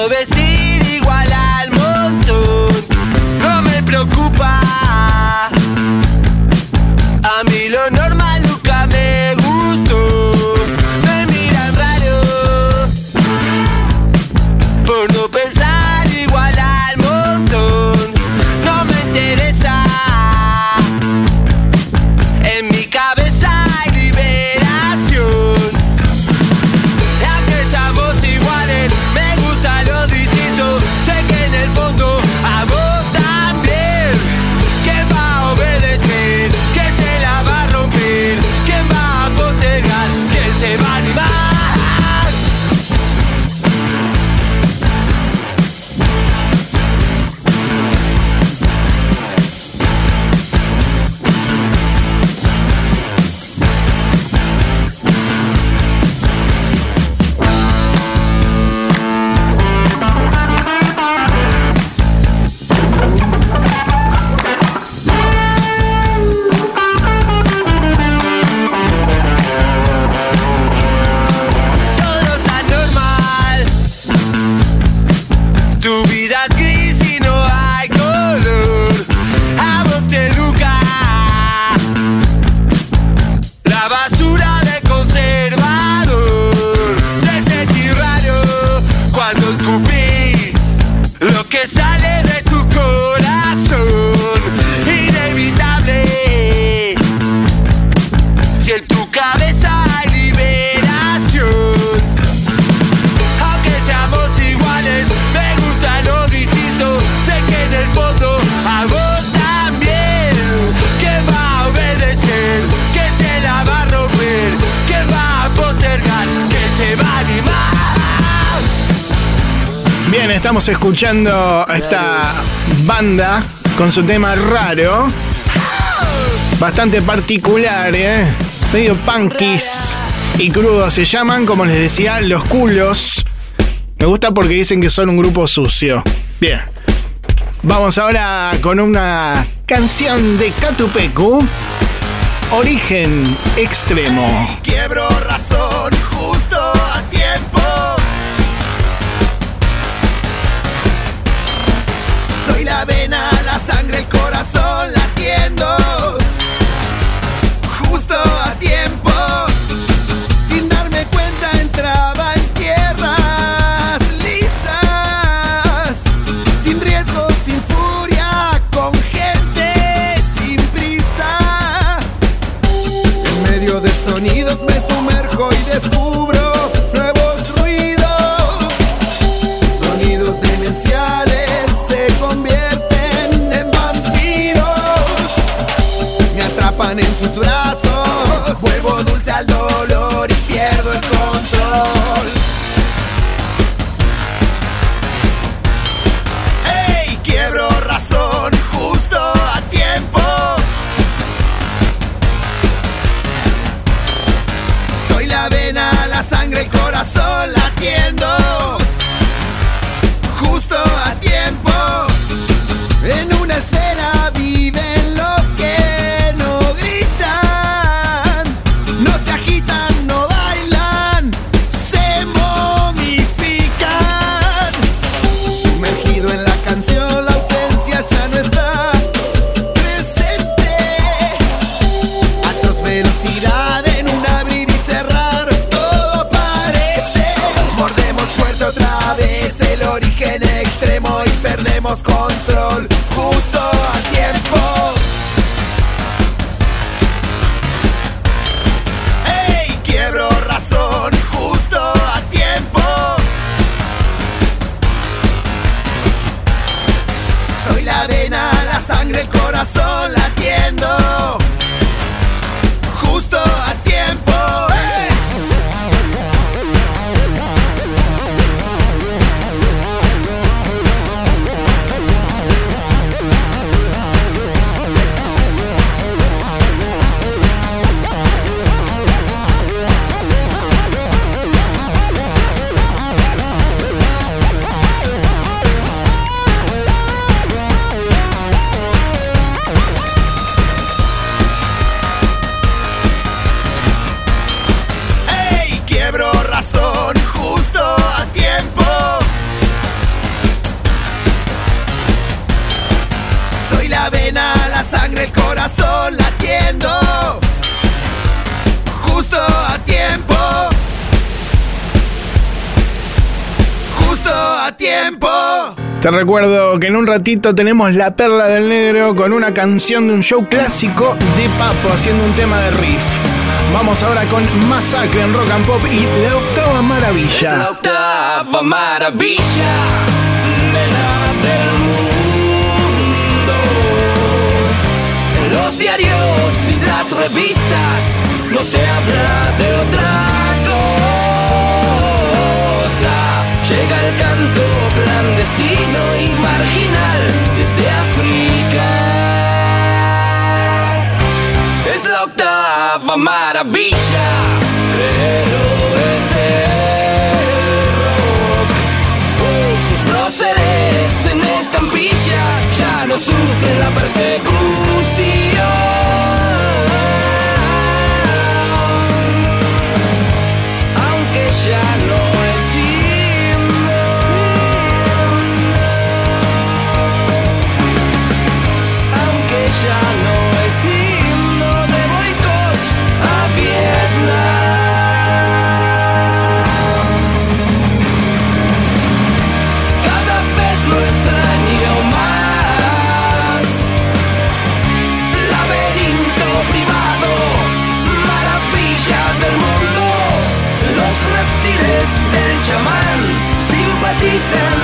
escuchando a esta banda con su tema raro. Bastante particular. ¿eh? Medio punkies y crudos. Se llaman, como les decía, Los Culos. Me gusta porque dicen que son un grupo sucio. Bien. Vamos ahora con una canción de Catupecu. Origen extremo. Quiebro razón. futura Justo a tiempo. Justo a tiempo. Te recuerdo que en un ratito tenemos La Perla del Negro con una canción de un show clásico de Papo haciendo un tema de riff. Vamos ahora con Masacre en Rock and Pop y La Octava Es la Maravilla. octava maravilla de la del mundo. Los diarios las revistas no se habla de otra cosa. Llega el canto clandestino y marginal desde África. Es la octava maravilla, pero es el rock. Sus próceres en estampillas ya no sufren la persecución. dicen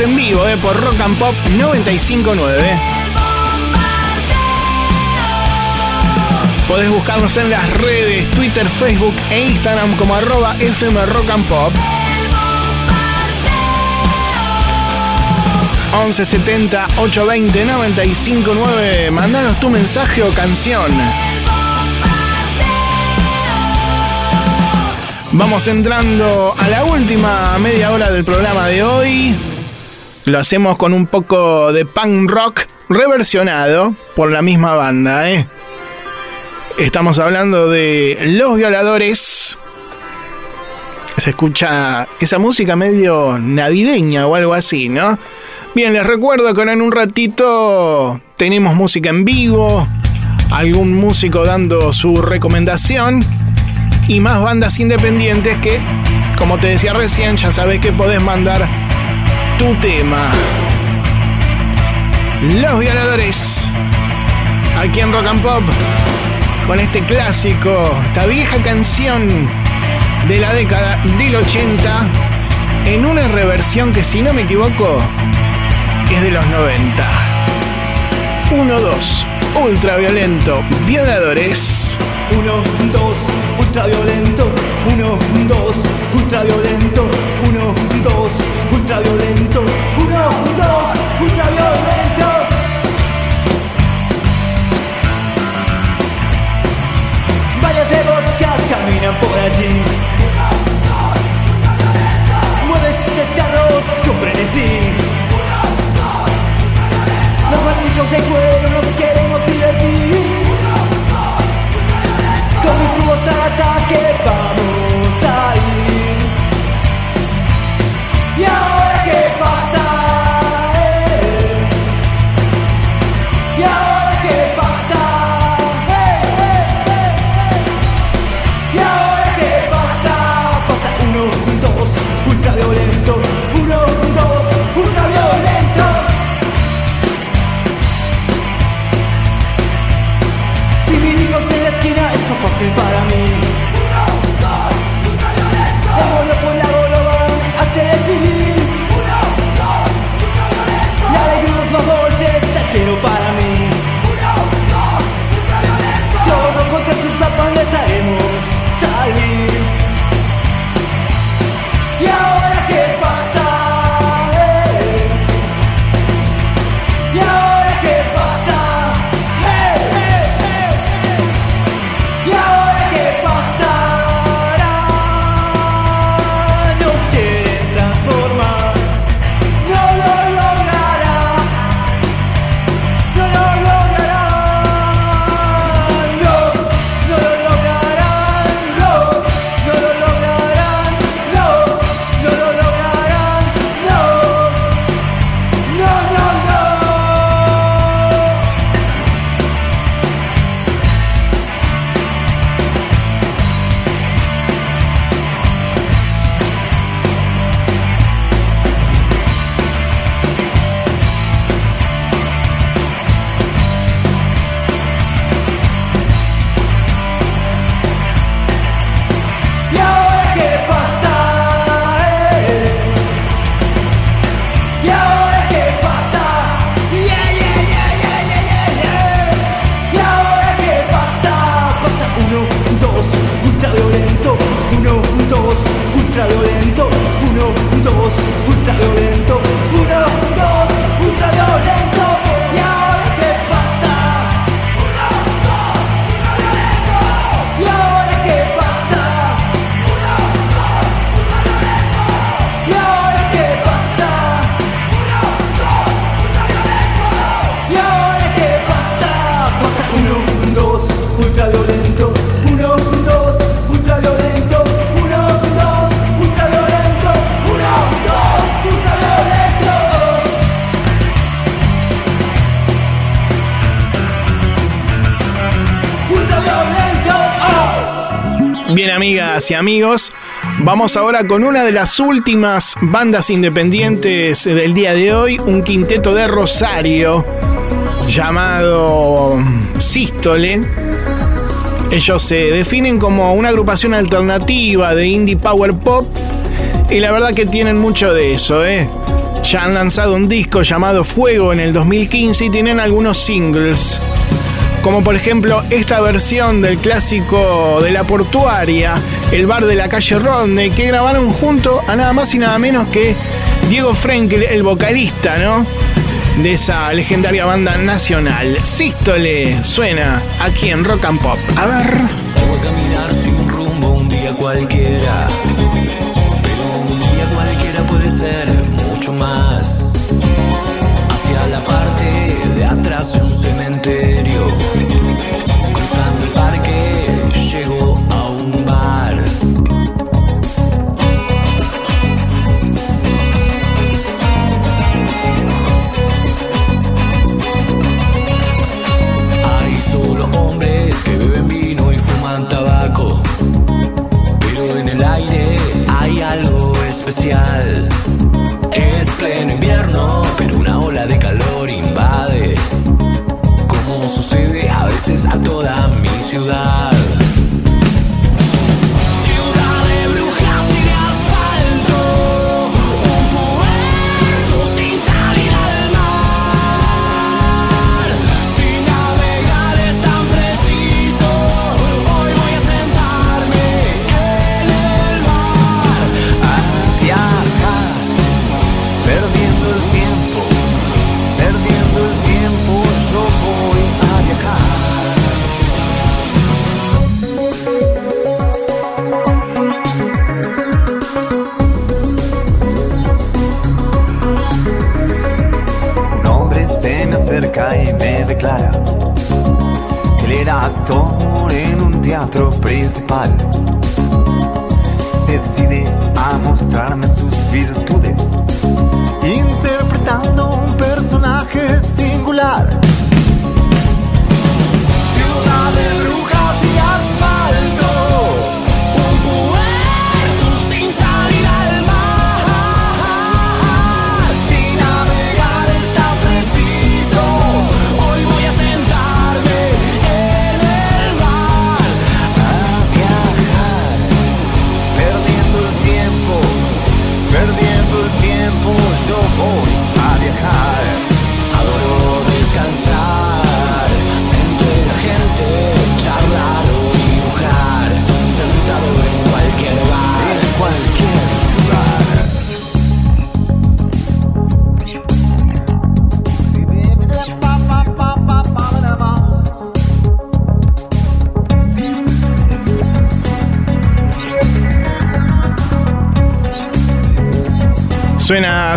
En vivo eh, por Rock and Pop 959. Podés buscarnos en las redes, Twitter, Facebook e Instagram como arroba FM Rock and Pop. 1170 820 959. Mandanos tu mensaje o canción. Vamos entrando a la última media hora del programa de hoy. Lo hacemos con un poco de punk rock reversionado por la misma banda, ¿eh? Estamos hablando de Los Violadores. Se escucha esa música medio navideña o algo así, ¿no? Bien, les recuerdo que en un ratito tenemos música en vivo, algún músico dando su recomendación y más bandas independientes que, como te decía recién, ya sabes que podés mandar tu tema. Los Violadores, aquí en Rock and Pop, con este clásico, esta vieja canción de la década del 80, en una reversión que si no me equivoco, es de los 90. 1-2, ultraviolento, violadores. 1, 2, ultraviolento. 1, 2, ultraviolento. 1, 2, ultraviolento. 1, 2, ultraviolento. Varias debochas caminan por allí. Mueves ese charros con frenesí. Los machicos de cuero nos queremos divertir. Con mis tubos al ataque vamos y amigos, vamos ahora con una de las últimas bandas independientes del día de hoy, un quinteto de Rosario llamado Sístole. Ellos se definen como una agrupación alternativa de indie power pop Y la verdad que tienen mucho de eso, ¿eh? Ya han lanzado un disco llamado Fuego en el 2015 y tienen algunos singles. Como por ejemplo esta versión del clásico de la portuaria, el bar de la calle Rodney, que grabaron junto a nada más y nada menos que Diego Frenkel, el vocalista, ¿no? De esa legendaria banda nacional. Sístole suena aquí en Rock and Pop. A ver. A caminar sin rumbo un día cualquiera. Pero un día cualquiera puede ser mucho más. Hacia la parte de atrás de un cementerio.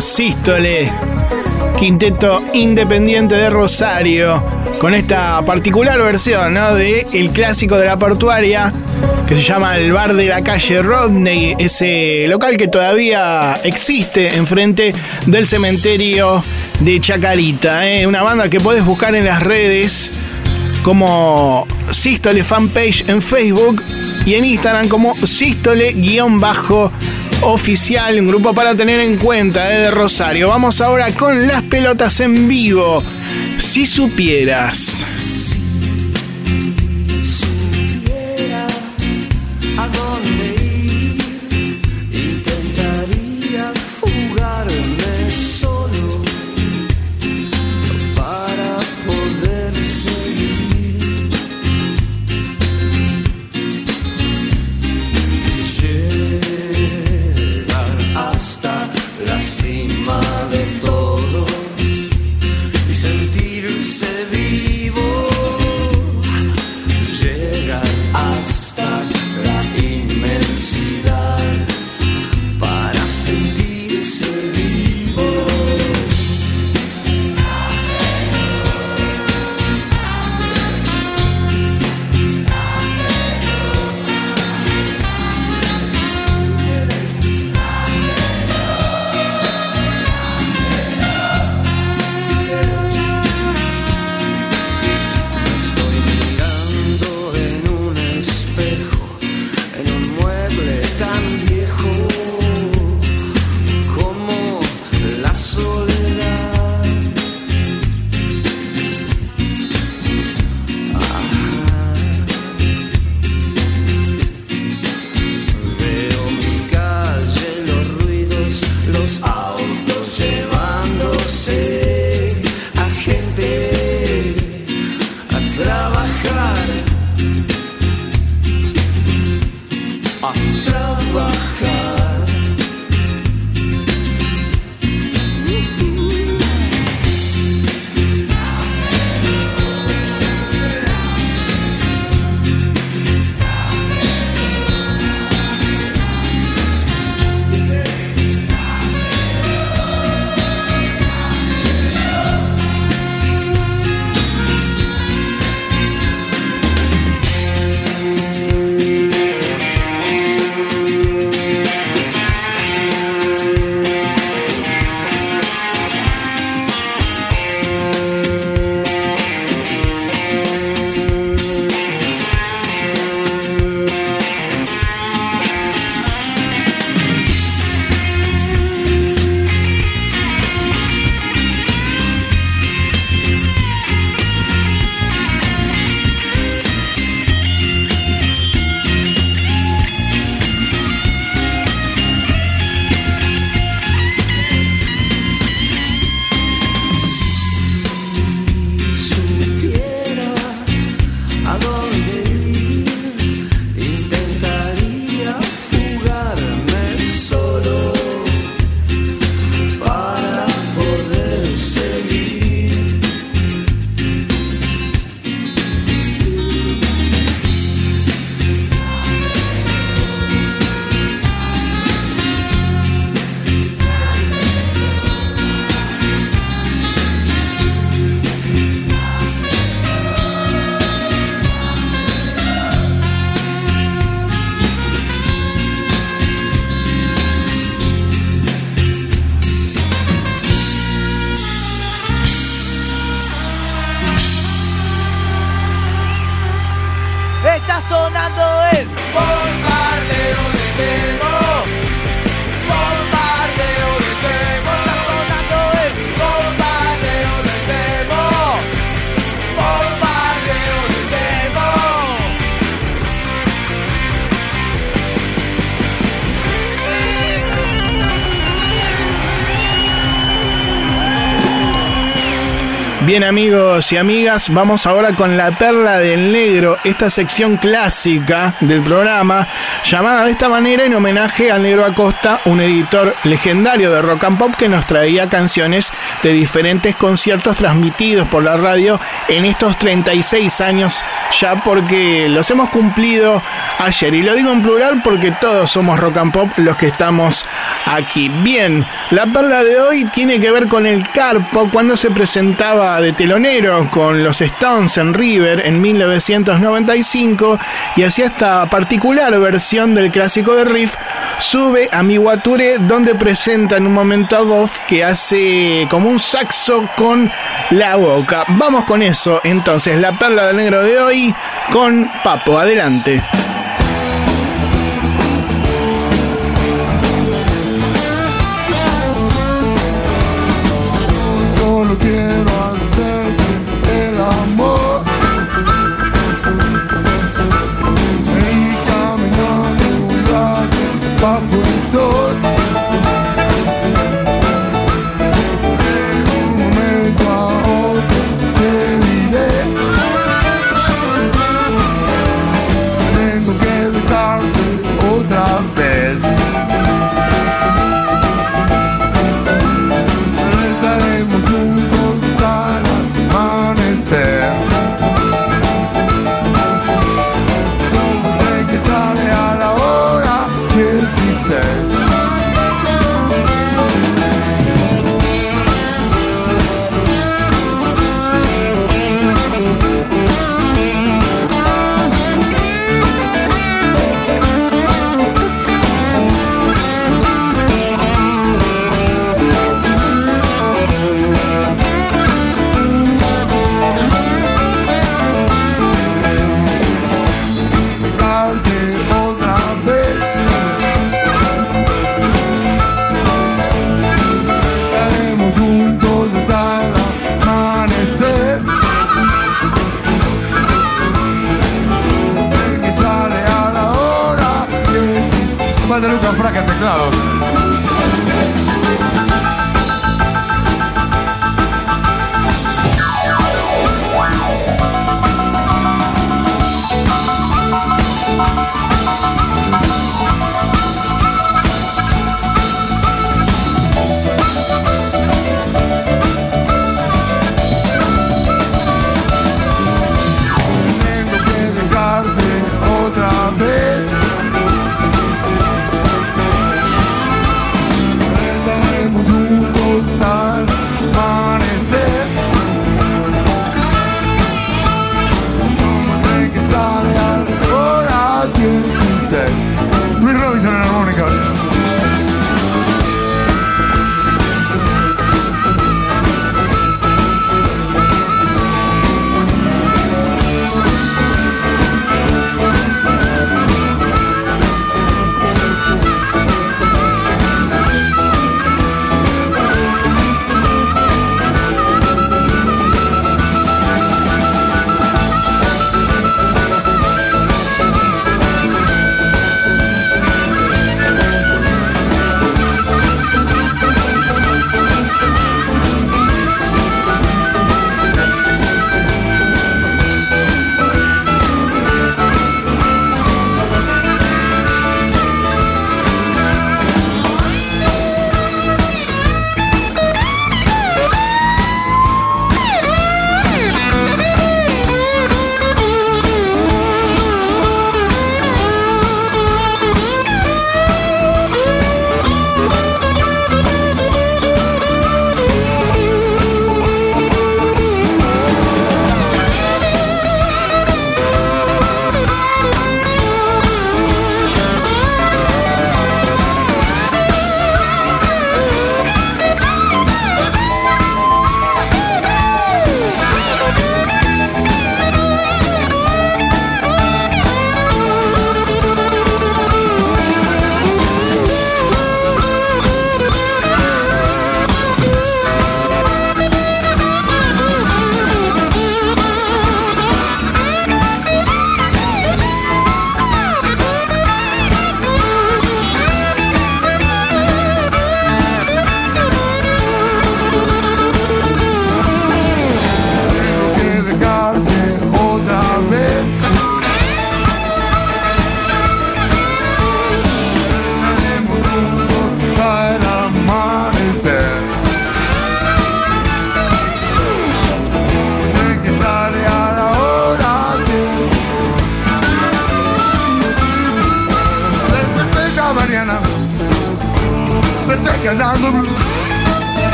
Sístole, quinteto independiente de Rosario, con esta particular versión ¿no? de el clásico de la portuaria que se llama el bar de la calle Rodney, ese local que todavía existe enfrente del cementerio de Chacarita. ¿eh? Una banda que puedes buscar en las redes como Sístole Fanpage en Facebook y en Instagram como Sístole-oficial, un grupo para tener en cuenta ¿eh? de Rosario. Vamos ahora con las pelotas en vivo. Si supieras. Amigos y amigas, vamos ahora con la perla del negro, esta sección clásica del programa, llamada de esta manera en homenaje al negro Acosta, un editor legendario de rock and pop que nos traía canciones de diferentes conciertos transmitidos por la radio en estos 36 años ya porque los hemos cumplido ayer. Y lo digo en plural porque todos somos rock and pop los que estamos aquí. Bien, la perla de hoy tiene que ver con el Carpo cuando se presentaba de telonero con los Stones en River en 1995 y hacía esta particular versión del clásico de Riff, sube a mi Guature donde presenta en un momento a voz que hace como un saxo con la boca. Vamos con eso, entonces, la perla del negro de hoy con Papo, adelante.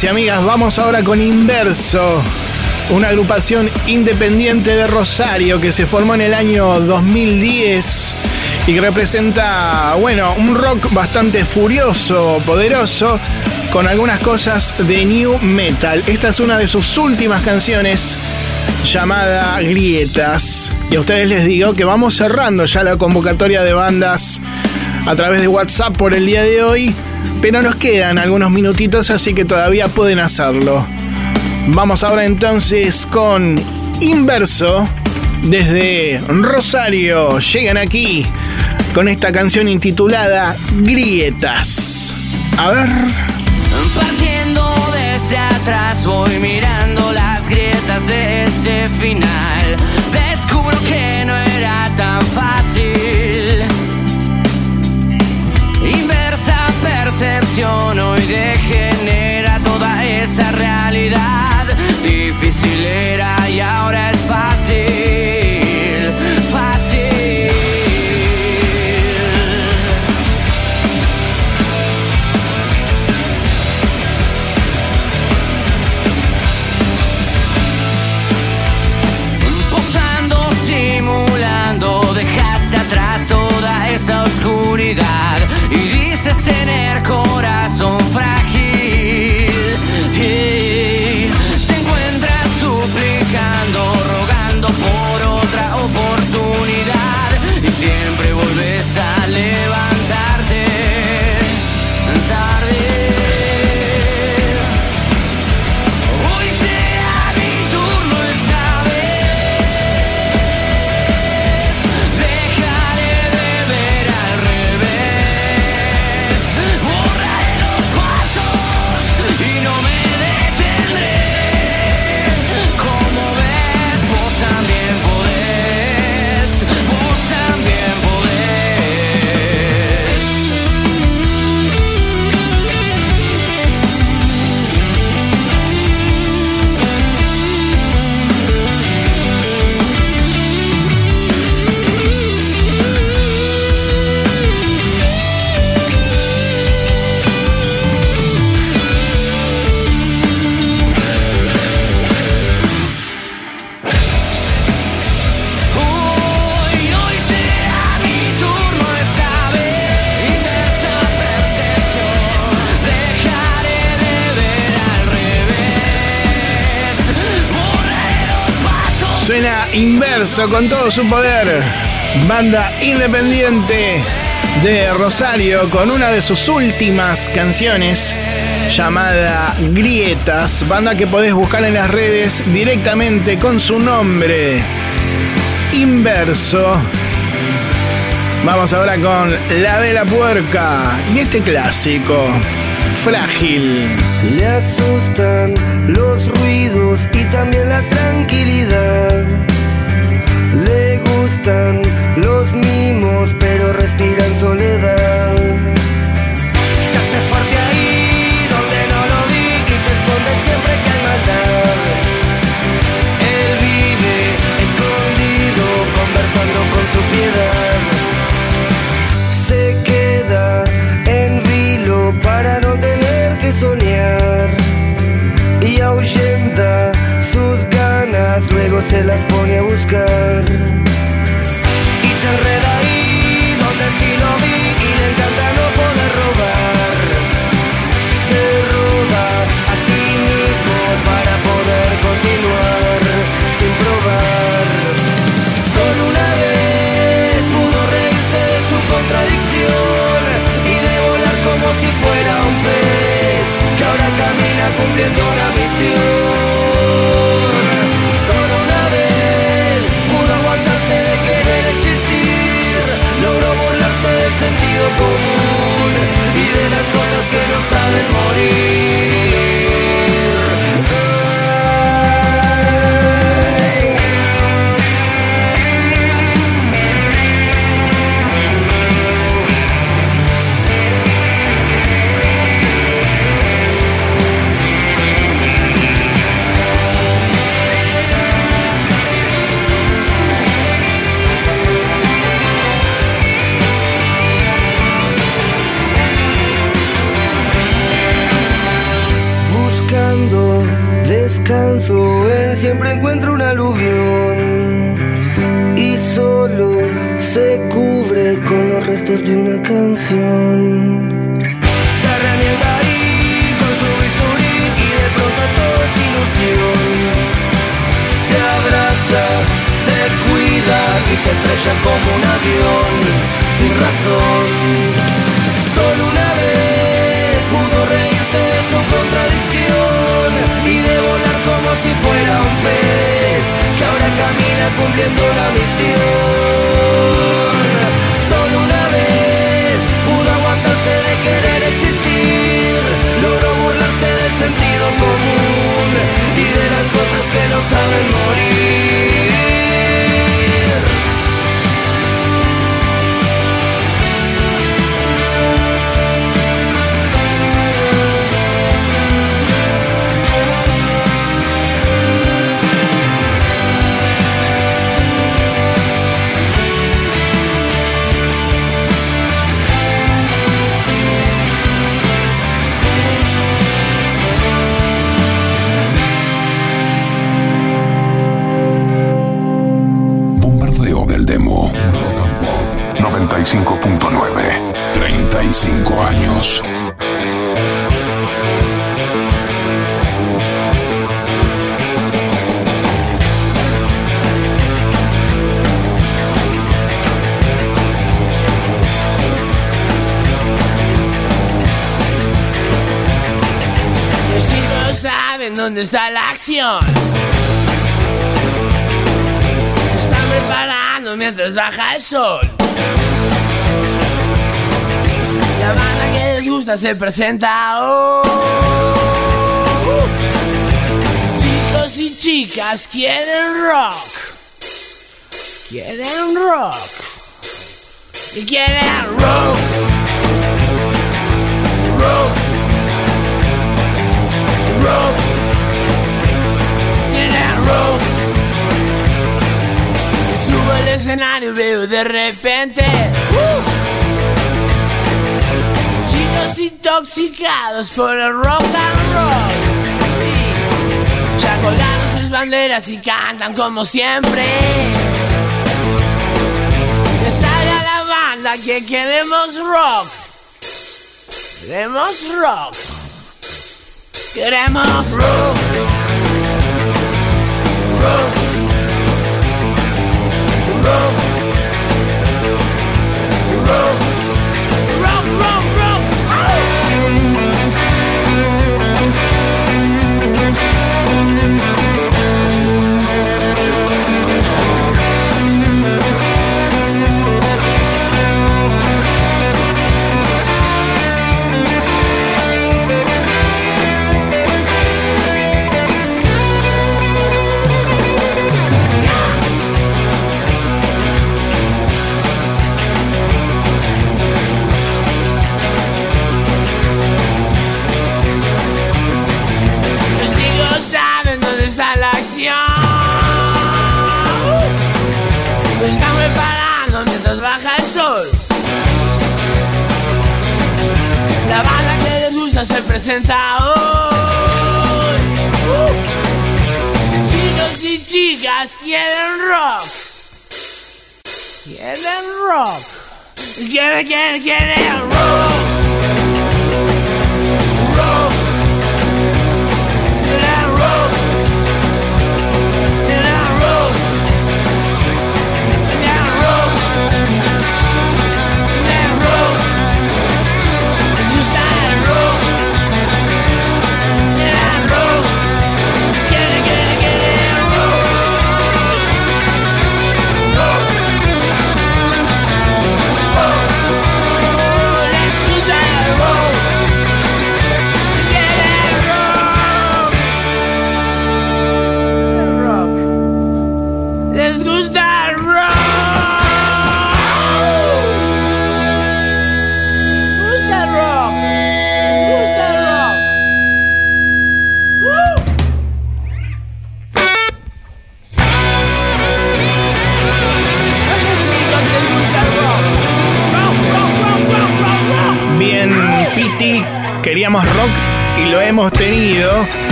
Y amigas, vamos ahora con Inverso, una agrupación independiente de Rosario que se formó en el año 2010 y que representa, bueno, un rock bastante furioso, poderoso, con algunas cosas de new metal. Esta es una de sus últimas canciones llamada Grietas. Y a ustedes les digo que vamos cerrando ya la convocatoria de bandas a través de WhatsApp por el día de hoy, pero nos quedan algunos minutitos, así que todavía pueden hacerlo. Vamos ahora entonces con Inverso desde Rosario. Llegan aquí con esta canción intitulada Grietas. A ver. Partiendo desde atrás voy mirando las grietas de este final. Percepción hoy degenera Inverso con todo su poder. Banda independiente de Rosario con una de sus últimas canciones llamada Grietas. Banda que podés buscar en las redes directamente con su nombre. Inverso. Vamos ahora con La de la Puerca y este clásico, Frágil. Le asustan los ruidos y también la tranquilidad. Los mimos, pero respira cumpliendo una misión. Solo una vez pudo aguantarse de querer existir, logró burlarse del sentido común y de las cosas que no saben morir. Baja el sol. La banda que les gusta se presenta. Oh. Chicos y chicas quieren rock. Quieren rock. Y quieren rock. Rock. Rock. Escenario veo de repente. ¡uh! Chicos intoxicados por el rock and roll. Ya colgaron sus banderas y cantan como siempre. Que salga la banda que queremos rock. Queremos rock. Queremos rock. Rock.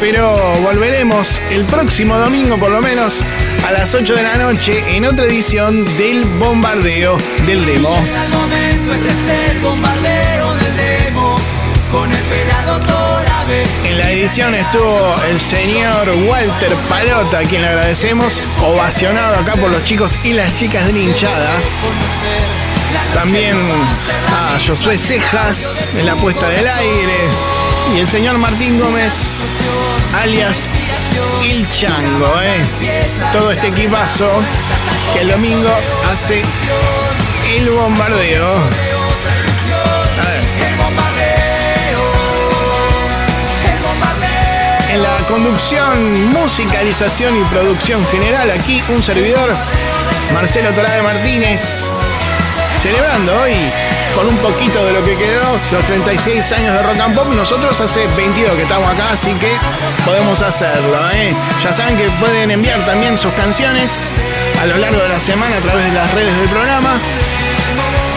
Pero volveremos el próximo domingo, por lo menos a las 8 de la noche, en otra edición del bombardeo del demo. Llega el momento, este es el bombardeo del demo con el pelado Torabe. En la edición estuvo el señor Walter Palota, a quien le agradecemos, ovacionado acá por los chicos y las chicas de la hinchada. También a Josué Cejas en la puesta del aire. Y el señor Martín Gómez, alias Il Chango, ¿eh? Todo este equipazo que el domingo hace el bombardeo. En la conducción, musicalización y producción general, aquí un servidor, Marcelo Torade Martínez, celebrando hoy con un poquito de lo que quedó, los 36 años de Rock and Pop. Nosotros hace 22 que estamos acá, así que podemos hacerlo. ¿eh? Ya saben que pueden enviar también sus canciones a lo largo de la semana a través de las redes del programa.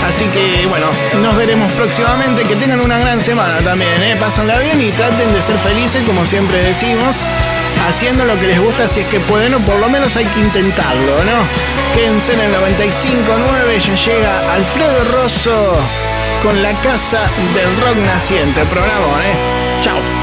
Así que bueno, nos veremos próximamente. Que tengan una gran semana también, ¿eh? Pásenla bien y traten de ser felices, como siempre decimos, haciendo lo que les gusta si es que pueden, o por lo menos hay que intentarlo, ¿no? Quédense en el 95.9, ya llega Alfredo Rosso con la casa del rock naciente. Programa, ¿eh? Chao.